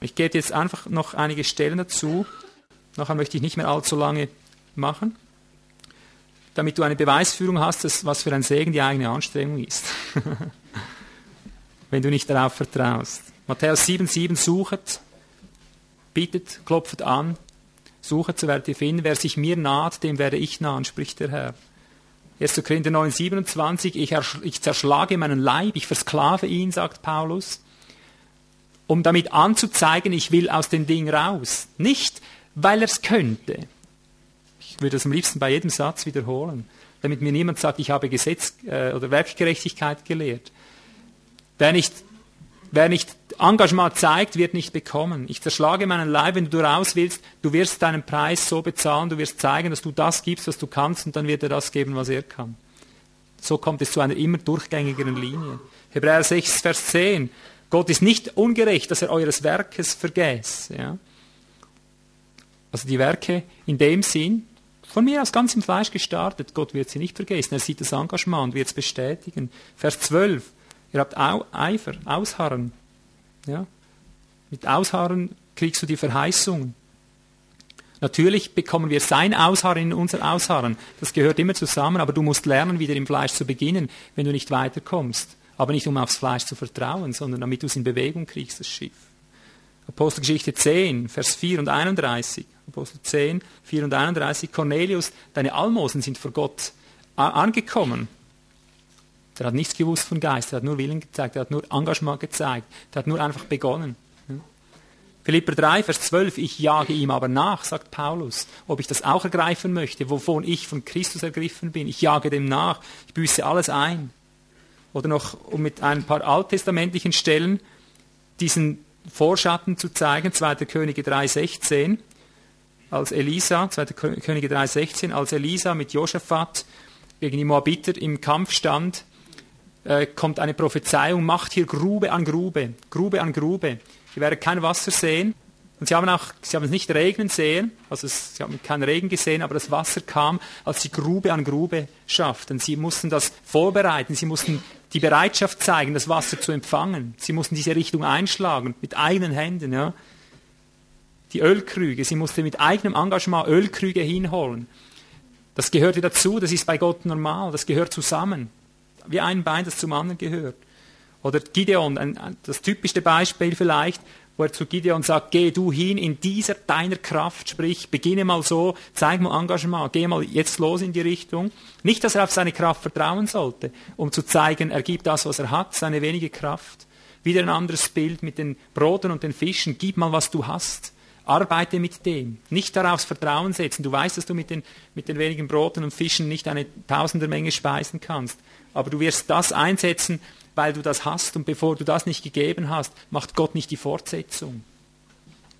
Ich gebe jetzt einfach noch einige Stellen dazu. Nachher möchte ich nicht mehr allzu lange machen, damit du eine Beweisführung hast, was für ein Segen die eigene Anstrengung ist. wenn du nicht darauf vertraust. Matthäus 7,7 suchet, bittet, klopft an, werdet ihr finden. Wer sich mir naht, dem werde ich nahen, spricht der Herr. 1. Korinther 9, 27, ich, ich zerschlage meinen Leib, ich versklave ihn, sagt Paulus, um damit anzuzeigen, ich will aus dem Ding raus. Nicht, weil er es könnte. Ich würde das am liebsten bei jedem Satz wiederholen, damit mir niemand sagt, ich habe Gesetz äh, oder Werkgerechtigkeit gelehrt. Wer nicht, wer nicht Engagement zeigt, wird nicht bekommen. Ich zerschlage meinen Leib, wenn du raus willst, du wirst deinen Preis so bezahlen, du wirst zeigen, dass du das gibst, was du kannst, und dann wird er das geben, was er kann. So kommt es zu einer immer durchgängigeren Linie. Hebräer 6, Vers 10. Gott ist nicht ungerecht, dass er eures Werkes vergäß. Ja? Also die Werke in dem Sinn, von mir aus ganz im Fleisch gestartet, Gott wird sie nicht vergessen. Er sieht das Engagement und wird es bestätigen. Vers 12. Ihr habt Eifer, Ausharren. Ja? Mit Ausharren kriegst du die Verheißung. Natürlich bekommen wir sein Ausharren in unser Ausharren. Das gehört immer zusammen, aber du musst lernen, wieder im Fleisch zu beginnen, wenn du nicht weiterkommst. Aber nicht um aufs Fleisch zu vertrauen, sondern damit du es in Bewegung kriegst, das Schiff. Apostelgeschichte 10, Vers 4 und 31. Apostel 10, 4 und 31. Cornelius, deine Almosen sind vor Gott angekommen. Der hat nichts gewusst von Geist, der hat nur Willen gezeigt, der hat nur Engagement gezeigt, der hat nur einfach begonnen. Philipper 3, Vers 12, ich jage ihm aber nach, sagt Paulus, ob ich das auch ergreifen möchte, wovon ich von Christus ergriffen bin. Ich jage dem nach, ich büße alles ein. Oder noch, um mit ein paar alttestamentlichen Stellen diesen Vorschatten zu zeigen, 2. Könige 3, 16. als Elisa, 2. Könige 3,16, als Elisa mit Josaphat gegen die Moabiter im Kampf stand, äh, kommt eine Prophezeiung, macht hier Grube an Grube, Grube an Grube. Ihr werdet kein Wasser sehen. Und sie haben auch, sie haben es nicht regnen sehen, also es, sie haben keinen Regen gesehen, aber das Wasser kam, als sie Grube an Grube schafften. Sie mussten das vorbereiten, sie mussten die Bereitschaft zeigen, das Wasser zu empfangen. Sie mussten diese Richtung einschlagen, mit eigenen Händen, ja. Die Ölkrüge, sie mussten mit eigenem Engagement Ölkrüge hinholen. Das gehörte dazu, das ist bei Gott normal, das gehört zusammen. Wie ein Bein, das zum anderen gehört. Oder Gideon, ein, das typischste Beispiel vielleicht, wo er zu Gideon sagt, geh du hin in dieser deiner Kraft, sprich, beginne mal so, zeig mal Engagement, geh mal jetzt los in die Richtung. Nicht, dass er auf seine Kraft vertrauen sollte, um zu zeigen, er gibt das, was er hat, seine wenige Kraft. Wieder ein anderes Bild mit den Broten und den Fischen, gib mal, was du hast. Arbeite mit dem. Nicht darauf Vertrauen setzen. Du weißt, dass du mit den, mit den wenigen Broten und Fischen nicht eine Tausendermenge speisen kannst. Aber du wirst das einsetzen, weil du das hast und bevor du das nicht gegeben hast, macht Gott nicht die Fortsetzung.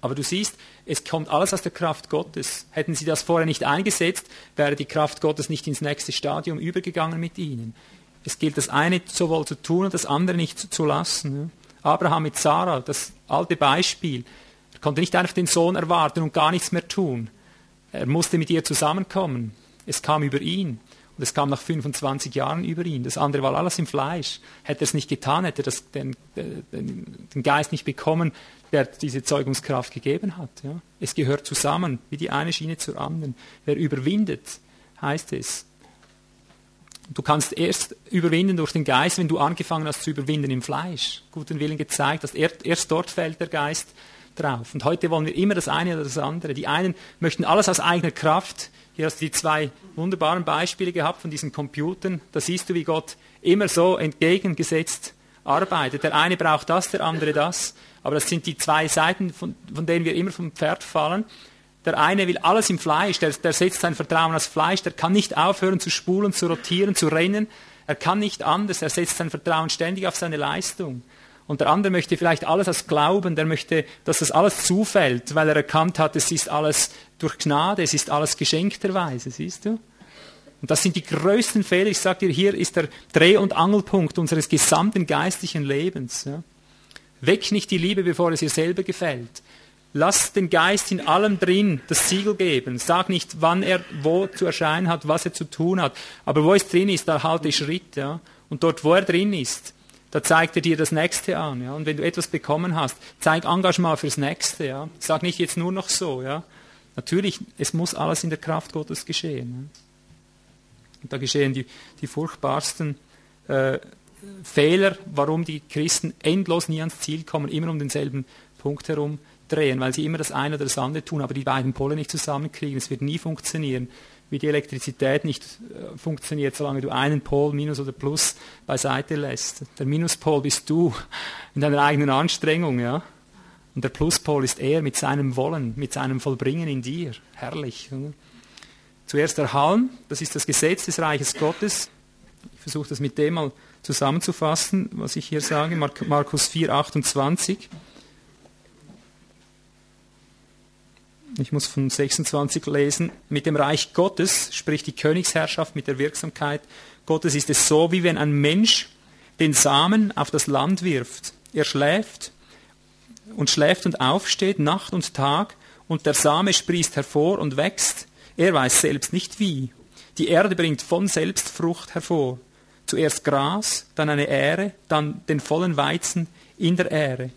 Aber du siehst, es kommt alles aus der Kraft Gottes. Hätten sie das vorher nicht eingesetzt, wäre die Kraft Gottes nicht ins nächste Stadium übergegangen mit ihnen. Es gilt das eine sowohl zu tun und das andere nicht zu lassen. Abraham mit Sarah, das alte Beispiel. Er konnte nicht einfach den Sohn erwarten und gar nichts mehr tun. Er musste mit ihr zusammenkommen. Es kam über ihn. Und es kam nach 25 Jahren über ihn. Das andere war alles im Fleisch. Hätte er es nicht getan, hätte er das, den, den, den, Geist nicht bekommen, der diese Zeugungskraft gegeben hat. Ja. Es gehört zusammen, wie die eine Schiene zur anderen. Wer überwindet, heißt es. Du kannst erst überwinden durch den Geist, wenn du angefangen hast zu überwinden im Fleisch. Guten Willen gezeigt hast. Erst dort fällt der Geist drauf. Und heute wollen wir immer das eine oder das andere. Die einen möchten alles aus eigener Kraft hier hast du die zwei wunderbaren Beispiele gehabt von diesen Computern. Da siehst du, wie Gott immer so entgegengesetzt arbeitet. Der eine braucht das, der andere das. Aber das sind die zwei Seiten, von, von denen wir immer vom Pferd fallen. Der eine will alles im Fleisch, der, der setzt sein Vertrauen aufs Fleisch, der kann nicht aufhören zu spulen, zu rotieren, zu rennen. Er kann nicht anders, er setzt sein Vertrauen ständig auf seine Leistung. Und der andere möchte vielleicht alles als Glauben, der möchte, dass das alles zufällt, weil er erkannt hat, es ist alles durch Gnade, es ist alles geschenkterweise, siehst du? Und das sind die größten Fehler. Ich sage dir, hier ist der Dreh- und Angelpunkt unseres gesamten geistlichen Lebens. Ja? Weck nicht die Liebe, bevor es ihr selber gefällt. Lass den Geist in allem drin das Siegel geben. Sag nicht, wann er wo zu erscheinen hat, was er zu tun hat. Aber wo es drin ist, da halte Schritt. Ja? Und dort, wo er drin ist, da zeigt er dir das Nächste an. Ja? Und wenn du etwas bekommen hast, zeig Engagement fürs Nächste. Ja? Sag nicht jetzt nur noch so. Ja? Natürlich, es muss alles in der Kraft Gottes geschehen. Ja? Und da geschehen die, die furchtbarsten äh, Fehler, warum die Christen endlos nie ans Ziel kommen, immer um denselben Punkt herum drehen, weil sie immer das eine oder das andere tun, aber die beiden Pole nicht zusammenkriegen. Es wird nie funktionieren wie die Elektrizität nicht äh, funktioniert, solange du einen Pol, Minus oder Plus, beiseite lässt. Der Minuspol bist du in deiner eigenen Anstrengung, ja. Und der Pluspol ist er mit seinem Wollen, mit seinem Vollbringen in dir. Herrlich. Oder? Zuerst der Halm, das ist das Gesetz des Reiches Gottes. Ich versuche das mit dem mal zusammenzufassen, was ich hier sage. Markus 4, 28. ich muss von 26 lesen, mit dem Reich Gottes, sprich die Königsherrschaft mit der Wirksamkeit Gottes, ist es so, wie wenn ein Mensch den Samen auf das Land wirft. Er schläft und schläft und aufsteht, Nacht und Tag, und der Same sprießt hervor und wächst. Er weiß selbst nicht wie. Die Erde bringt von selbst Frucht hervor. Zuerst Gras, dann eine Ähre, dann den vollen Weizen in der Ähre.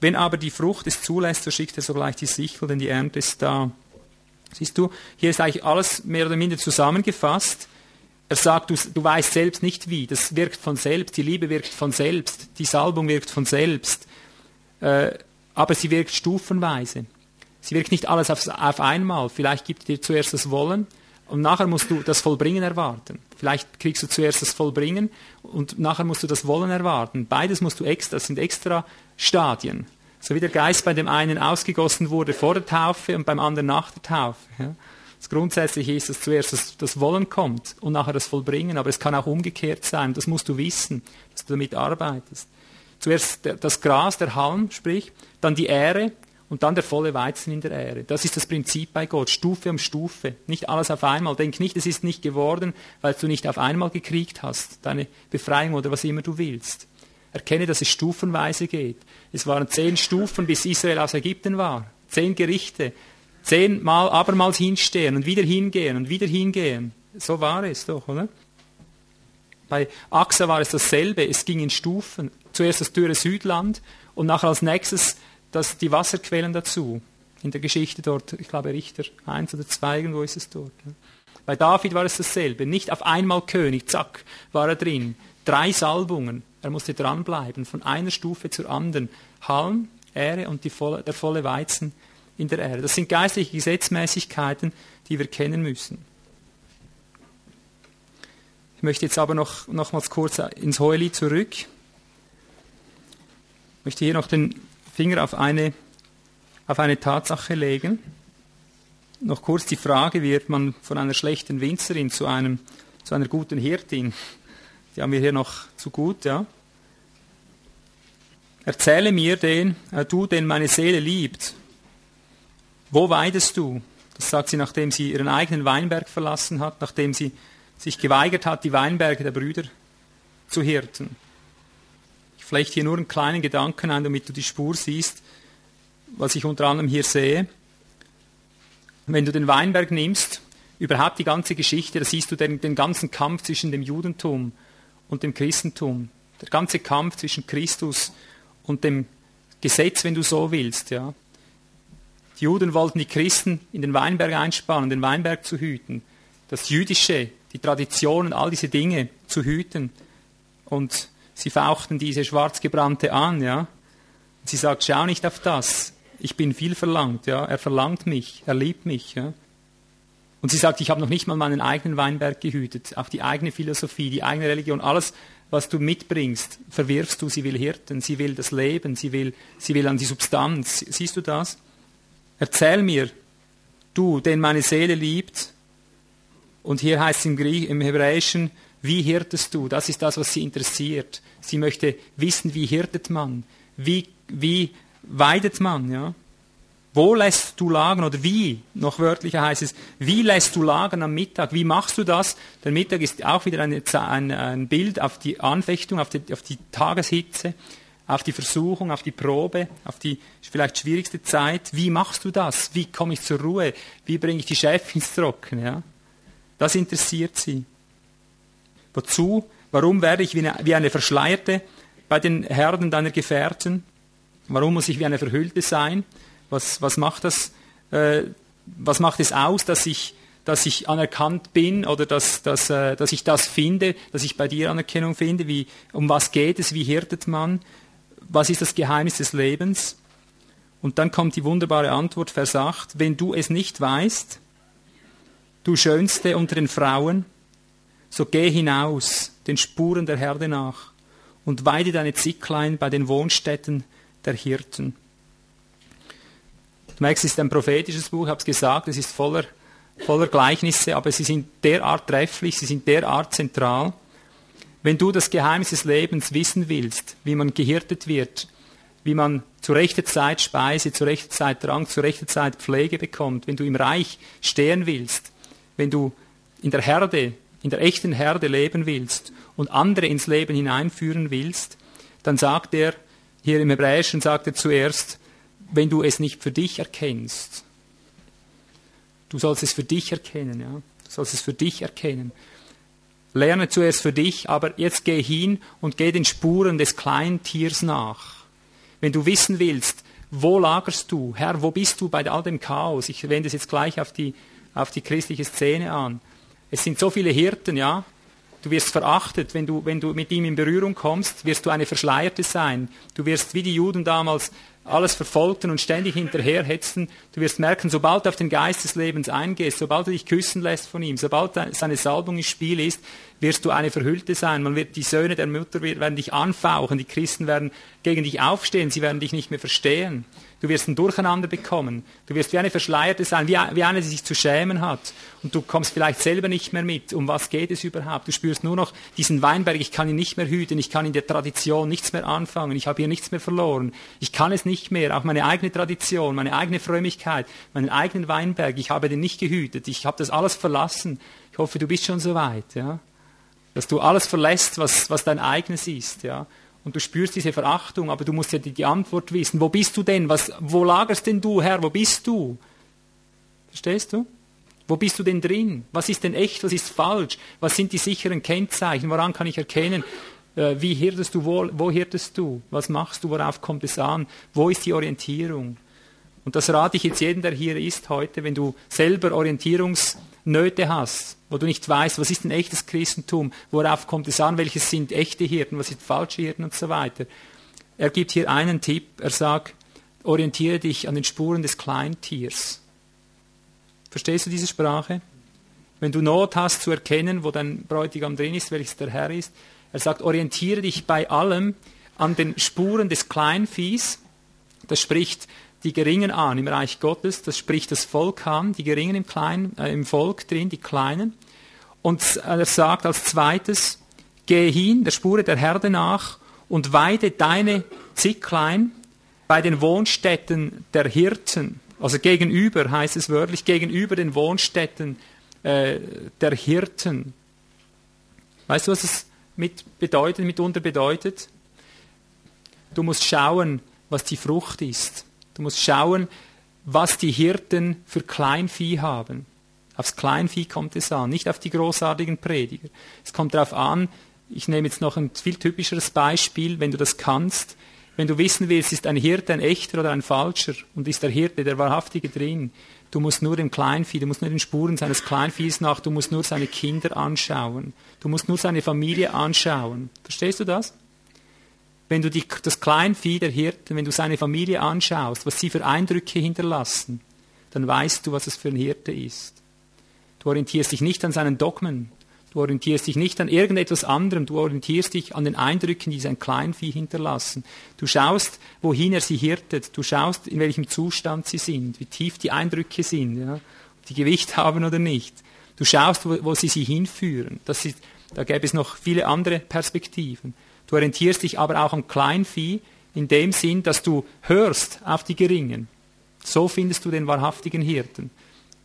Wenn aber die Frucht es zulässt, so schickt er sogleich die Sichel, denn die Ernte ist da. Siehst du, hier ist eigentlich alles mehr oder minder zusammengefasst. Er sagt, du, du weißt selbst nicht wie. Das wirkt von selbst. Die Liebe wirkt von selbst. Die Salbung wirkt von selbst. Äh, aber sie wirkt stufenweise. Sie wirkt nicht alles auf, auf einmal. Vielleicht gibt dir zuerst das Wollen und nachher musst du das Vollbringen erwarten. Vielleicht kriegst du zuerst das Vollbringen und nachher musst du das Wollen erwarten. Beides musst du extra, das sind extra Stadien. So wie der Geist bei dem einen ausgegossen wurde vor der Taufe und beim anderen nach der Taufe. Ja. Das Grundsätzliche ist, dass zuerst das, das, Wollen kommt und nachher das Vollbringen, aber es kann auch umgekehrt sein. Das musst du wissen, dass du damit arbeitest. Zuerst das Gras, der Halm, sprich, dann die Ähre und dann der volle Weizen in der Ähre. Das ist das Prinzip bei Gott, Stufe um Stufe, nicht alles auf einmal. Denk nicht, es ist nicht geworden, weil du nicht auf einmal gekriegt hast, deine Befreiung oder was immer du willst. Erkenne, dass es stufenweise geht. Es waren zehn Stufen, bis Israel aus Ägypten war. Zehn Gerichte. Zehnmal abermals hinstehen und wieder hingehen und wieder hingehen. So war es doch, oder? Bei Axa war es dasselbe. Es ging in Stufen. Zuerst das dürre Südland und nachher als nächstes das, die Wasserquellen dazu. In der Geschichte dort, ich glaube Richter 1 oder 2, irgendwo ist es dort. Bei David war es dasselbe. Nicht auf einmal König, zack, war er drin. Drei Salbungen. Er musste dranbleiben, von einer Stufe zur anderen. Halm, Ehre und volle, der volle Weizen in der Erde. Das sind geistliche Gesetzmäßigkeiten, die wir kennen müssen. Ich möchte jetzt aber noch nochmals kurz ins Heuli zurück. Ich möchte hier noch den Finger auf eine, auf eine Tatsache legen. Noch kurz die Frage, wird man von einer schlechten Winzerin zu, einem, zu einer guten Hirtin? Die haben wir hier noch zu gut, ja. Erzähle mir den, äh, du, den meine Seele liebt. Wo weidest du? Das sagt sie, nachdem sie ihren eigenen Weinberg verlassen hat, nachdem sie sich geweigert hat, die Weinberge der Brüder zu hirten vielleicht hier nur einen kleinen Gedanken ein, damit du die Spur siehst, was ich unter anderem hier sehe. Wenn du den Weinberg nimmst, überhaupt die ganze Geschichte, da siehst du den, den ganzen Kampf zwischen dem Judentum und dem Christentum. Der ganze Kampf zwischen Christus und dem Gesetz, wenn du so willst. Ja. Die Juden wollten die Christen in den Weinberg einspannen, den Weinberg zu hüten. Das Jüdische, die Traditionen, all diese Dinge zu hüten. Und Sie fauchten diese Schwarzgebrannte an, ja. Und sie sagt, schau nicht auf das. Ich bin viel verlangt, ja. Er verlangt mich, er liebt mich, ja. Und sie sagt, ich habe noch nicht mal meinen eigenen Weinberg gehütet. Auch die eigene Philosophie, die eigene Religion, alles, was du mitbringst, verwirfst du. Sie will Hirten, sie will das Leben, sie will, sie will an die Substanz. Siehst du das? Erzähl mir, du, den meine Seele liebt. Und hier heißt es im, Griech, im Hebräischen, wie hirtest du? Das ist das, was sie interessiert. Sie möchte wissen, wie hirtet man? Wie, wie weidet man? Ja? Wo lässt du lagern oder wie? Noch wörtlicher heißt es, wie lässt du lagern am Mittag? Wie machst du das? Der Mittag ist auch wieder eine, ein, ein Bild auf die Anfechtung, auf die, auf die Tageshitze, auf die Versuchung, auf die Probe, auf die vielleicht schwierigste Zeit. Wie machst du das? Wie komme ich zur Ruhe? Wie bringe ich die Chefs ins Trocken? Ja? Das interessiert sie. Wozu? Warum werde ich wie eine, Verschleierte bei den Herden deiner Gefährten? Warum muss ich wie eine Verhüllte sein? Was, was, macht, das, äh, was macht es aus, dass ich, dass ich anerkannt bin oder dass, dass, äh, dass ich das finde, dass ich bei dir Anerkennung finde? Wie, um was geht es? Wie hirtet man? Was ist das Geheimnis des Lebens? Und dann kommt die wunderbare Antwort, Vers 8, wenn du es nicht weißt, du Schönste unter den Frauen, so geh hinaus den Spuren der Herde nach und weide deine Zicklein bei den Wohnstätten der Hirten. Du merkst, es ist ein prophetisches Buch, ich habe es gesagt, es ist voller, voller Gleichnisse, aber sie sind derart trefflich, sie sind derart zentral. Wenn du das Geheimnis des Lebens wissen willst, wie man gehirtet wird, wie man zu rechter Zeit Speise, zu rechter Zeit Drang, zu rechter Zeit Pflege bekommt, wenn du im Reich stehen willst, wenn du in der Herde in der echten Herde leben willst und andere ins Leben hineinführen willst, dann sagt er, hier im Hebräischen sagt er zuerst, wenn du es nicht für dich erkennst, du sollst es für dich erkennen, ja, du sollst es für dich erkennen. Lerne zuerst für dich, aber jetzt geh hin und geh den Spuren des kleinen Tiers nach. Wenn du wissen willst, wo lagerst du? Herr, wo bist du bei all dem Chaos? Ich wende es jetzt gleich auf die, auf die christliche Szene an. Es sind so viele Hirten, ja. Du wirst verachtet, wenn du, wenn du mit ihm in Berührung kommst, wirst du eine Verschleierte sein. Du wirst wie die Juden damals alles verfolgten und ständig hinterherhetzten. Du wirst merken, sobald du auf den Geist des Lebens eingehst, sobald du dich küssen lässt von ihm, sobald seine Salbung im Spiel ist, wirst du eine Verhüllte sein. Man wird, die Söhne der Mutter werden dich anfauchen, die Christen werden gegen dich aufstehen, sie werden dich nicht mehr verstehen. Du wirst ein Durcheinander bekommen. Du wirst wie eine Verschleierte sein, wie, wie eine, die sich zu schämen hat. Und du kommst vielleicht selber nicht mehr mit. Um was geht es überhaupt? Du spürst nur noch diesen Weinberg, ich kann ihn nicht mehr hüten, ich kann in der Tradition nichts mehr anfangen, ich habe hier nichts mehr verloren. Ich kann es nicht mehr, auch meine eigene Tradition, meine eigene Frömmigkeit, meinen eigenen Weinberg, ich habe den nicht gehütet, ich habe das alles verlassen. Ich hoffe, du bist schon so weit, ja? dass du alles verlässt, was, was dein eigenes ist. Ja? Und du spürst diese Verachtung, aber du musst ja die, Antwort wissen. Wo bist du denn? Was, wo lagerst denn du, Herr? Wo bist du? Verstehst du? Wo bist du denn drin? Was ist denn echt? Was ist falsch? Was sind die sicheren Kennzeichen? Woran kann ich erkennen, äh, wie hirtest du, wo, wo hirtest du? Was machst du? Worauf kommt es an? Wo ist die Orientierung? Und das rate ich jetzt jedem, der hier ist heute, wenn du selber Orientierungsnöte hast, wo du nicht weißt, was ist ein echtes Christentum, worauf kommt es an, welches sind echte Hirten, was sind falsche Hirten und so weiter. Er gibt hier einen Tipp, er sagt, orientiere dich an den Spuren des Kleintiers. Verstehst du diese Sprache? Wenn du Not hast zu erkennen, wo dein Bräutigam drin ist, welches der Herr ist, er sagt, orientiere dich bei allem an den Spuren des Kleinviehs. Das spricht die Geringen an im Reich Gottes, das spricht das Volk an, die Geringen im, Kleinen, äh, im Volk drin, die Kleinen. Und er sagt als zweites, gehe hin, der Spure der Herde nach und weide deine Zicklein bei den Wohnstätten der Hirten. Also gegenüber heißt es wörtlich, gegenüber den Wohnstätten äh, der Hirten. Weißt du, was es mit bedeutet, mitunter bedeutet? Du musst schauen, was die Frucht ist. Du musst schauen, was die Hirten für Kleinvieh haben. Aufs Kleinvieh kommt es an, nicht auf die großartigen Prediger. Es kommt darauf an, ich nehme jetzt noch ein viel typischeres Beispiel, wenn du das kannst, wenn du wissen willst, ist ein Hirte ein echter oder ein falscher und ist der Hirte, der wahrhaftige drin, du musst nur dem Kleinvieh, du musst nur den Spuren seines Kleinviehs nach, du musst nur seine Kinder anschauen, du musst nur seine Familie anschauen. Verstehst du das? Wenn du die, das Kleinvieh der Hirten, wenn du seine Familie anschaust, was sie für Eindrücke hinterlassen, dann weißt du, was es für ein Hirte ist. Du orientierst dich nicht an seinen Dogmen, Du orientierst dich nicht an irgendetwas anderem, du orientierst dich an den Eindrücken, die sein Kleinvieh hinterlassen. Du schaust, wohin er sie hirtet, du schaust, in welchem Zustand sie sind, wie tief die Eindrücke sind, ja, ob die Gewicht haben oder nicht. Du schaust, wo, wo sie sie hinführen. Das ist, da gäbe es noch viele andere Perspektiven. Du orientierst dich aber auch am Kleinvieh in dem Sinn, dass du hörst auf die Geringen. So findest du den wahrhaftigen Hirten.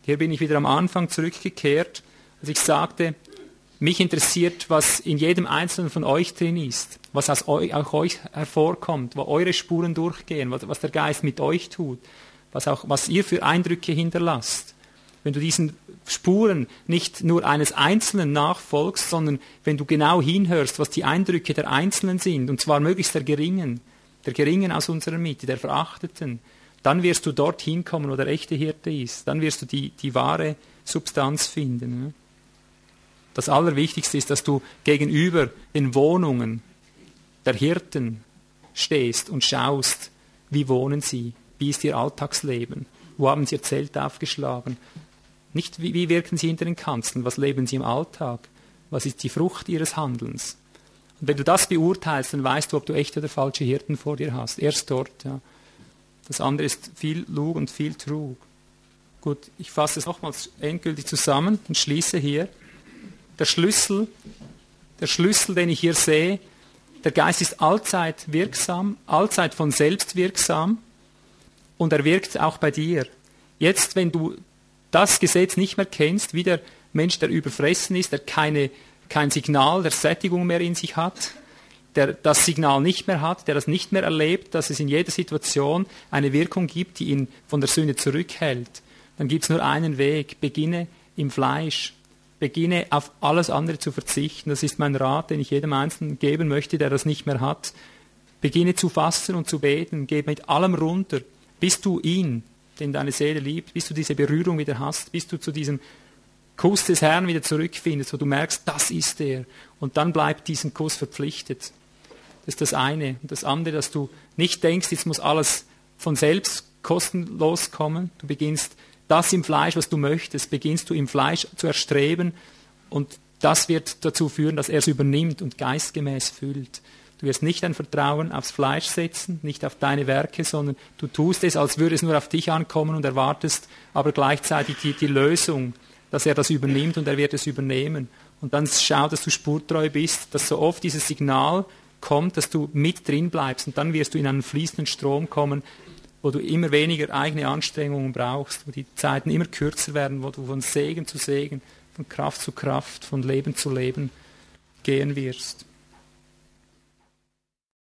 Hier bin ich wieder am Anfang zurückgekehrt, als ich sagte, mich interessiert, was in jedem Einzelnen von euch drin ist, was aus euch, auch euch hervorkommt, wo eure Spuren durchgehen, was, was der Geist mit euch tut, was, auch, was ihr für Eindrücke hinterlasst. Wenn du diesen Spuren nicht nur eines Einzelnen nachfolgst, sondern wenn du genau hinhörst, was die Eindrücke der Einzelnen sind, und zwar möglichst der Geringen, der Geringen aus unserer Mitte, der Verachteten, dann wirst du dorthin kommen, wo der echte Hirte ist. Dann wirst du die, die wahre Substanz finden. Das Allerwichtigste ist, dass du gegenüber den Wohnungen der Hirten stehst und schaust, wie wohnen sie, wie ist ihr Alltagsleben, wo haben sie ihr Zelt aufgeschlagen. Nicht wie, wie wirken sie hinter den Kanzeln, was leben sie im Alltag, was ist die Frucht ihres Handelns. Und wenn du das beurteilst, dann weißt du, ob du echte oder falsche Hirten vor dir hast. Erst dort. Ja. Das andere ist viel Lug und viel Trug. Gut, ich fasse es nochmals endgültig zusammen und schließe hier der Schlüssel, der Schlüssel, den ich hier sehe, der Geist ist allzeit wirksam, allzeit von selbst wirksam und er wirkt auch bei dir. Jetzt, wenn du das Gesetz nicht mehr kennst, wie der Mensch, der überfressen ist, der keine, kein Signal der Sättigung mehr in sich hat, der das Signal nicht mehr hat, der das nicht mehr erlebt, dass es in jeder Situation eine Wirkung gibt, die ihn von der Sünde zurückhält, dann gibt es nur einen Weg. Beginne im Fleisch beginne auf alles andere zu verzichten. Das ist mein Rat, den ich jedem Einzelnen geben möchte, der das nicht mehr hat. Beginne zu fasten und zu beten, geh mit allem runter, bis du ihn, den deine Seele liebt, bis du diese Berührung wieder hast, bis du zu diesem Kuss des Herrn wieder zurückfindest, wo du merkst, das ist er. Und dann bleibt diesen Kuss verpflichtet. Das ist das eine. Und das andere, dass du nicht denkst, jetzt muss alles von selbst kostenlos kommen. Du beginnst das im Fleisch, was du möchtest, beginnst du im Fleisch zu erstreben und das wird dazu führen, dass er es übernimmt und geistgemäß füllt. Du wirst nicht dein Vertrauen aufs Fleisch setzen, nicht auf deine Werke, sondern du tust es, als würde es nur auf dich ankommen und erwartest aber gleichzeitig die, die Lösung, dass er das übernimmt und er wird es übernehmen. Und dann schau, dass du spurtreu bist, dass so oft dieses Signal kommt, dass du mit drin bleibst und dann wirst du in einen fließenden Strom kommen, wo du immer weniger eigene Anstrengungen brauchst, wo die Zeiten immer kürzer werden, wo du von Segen zu Segen, von Kraft zu Kraft, von Leben zu Leben gehen wirst.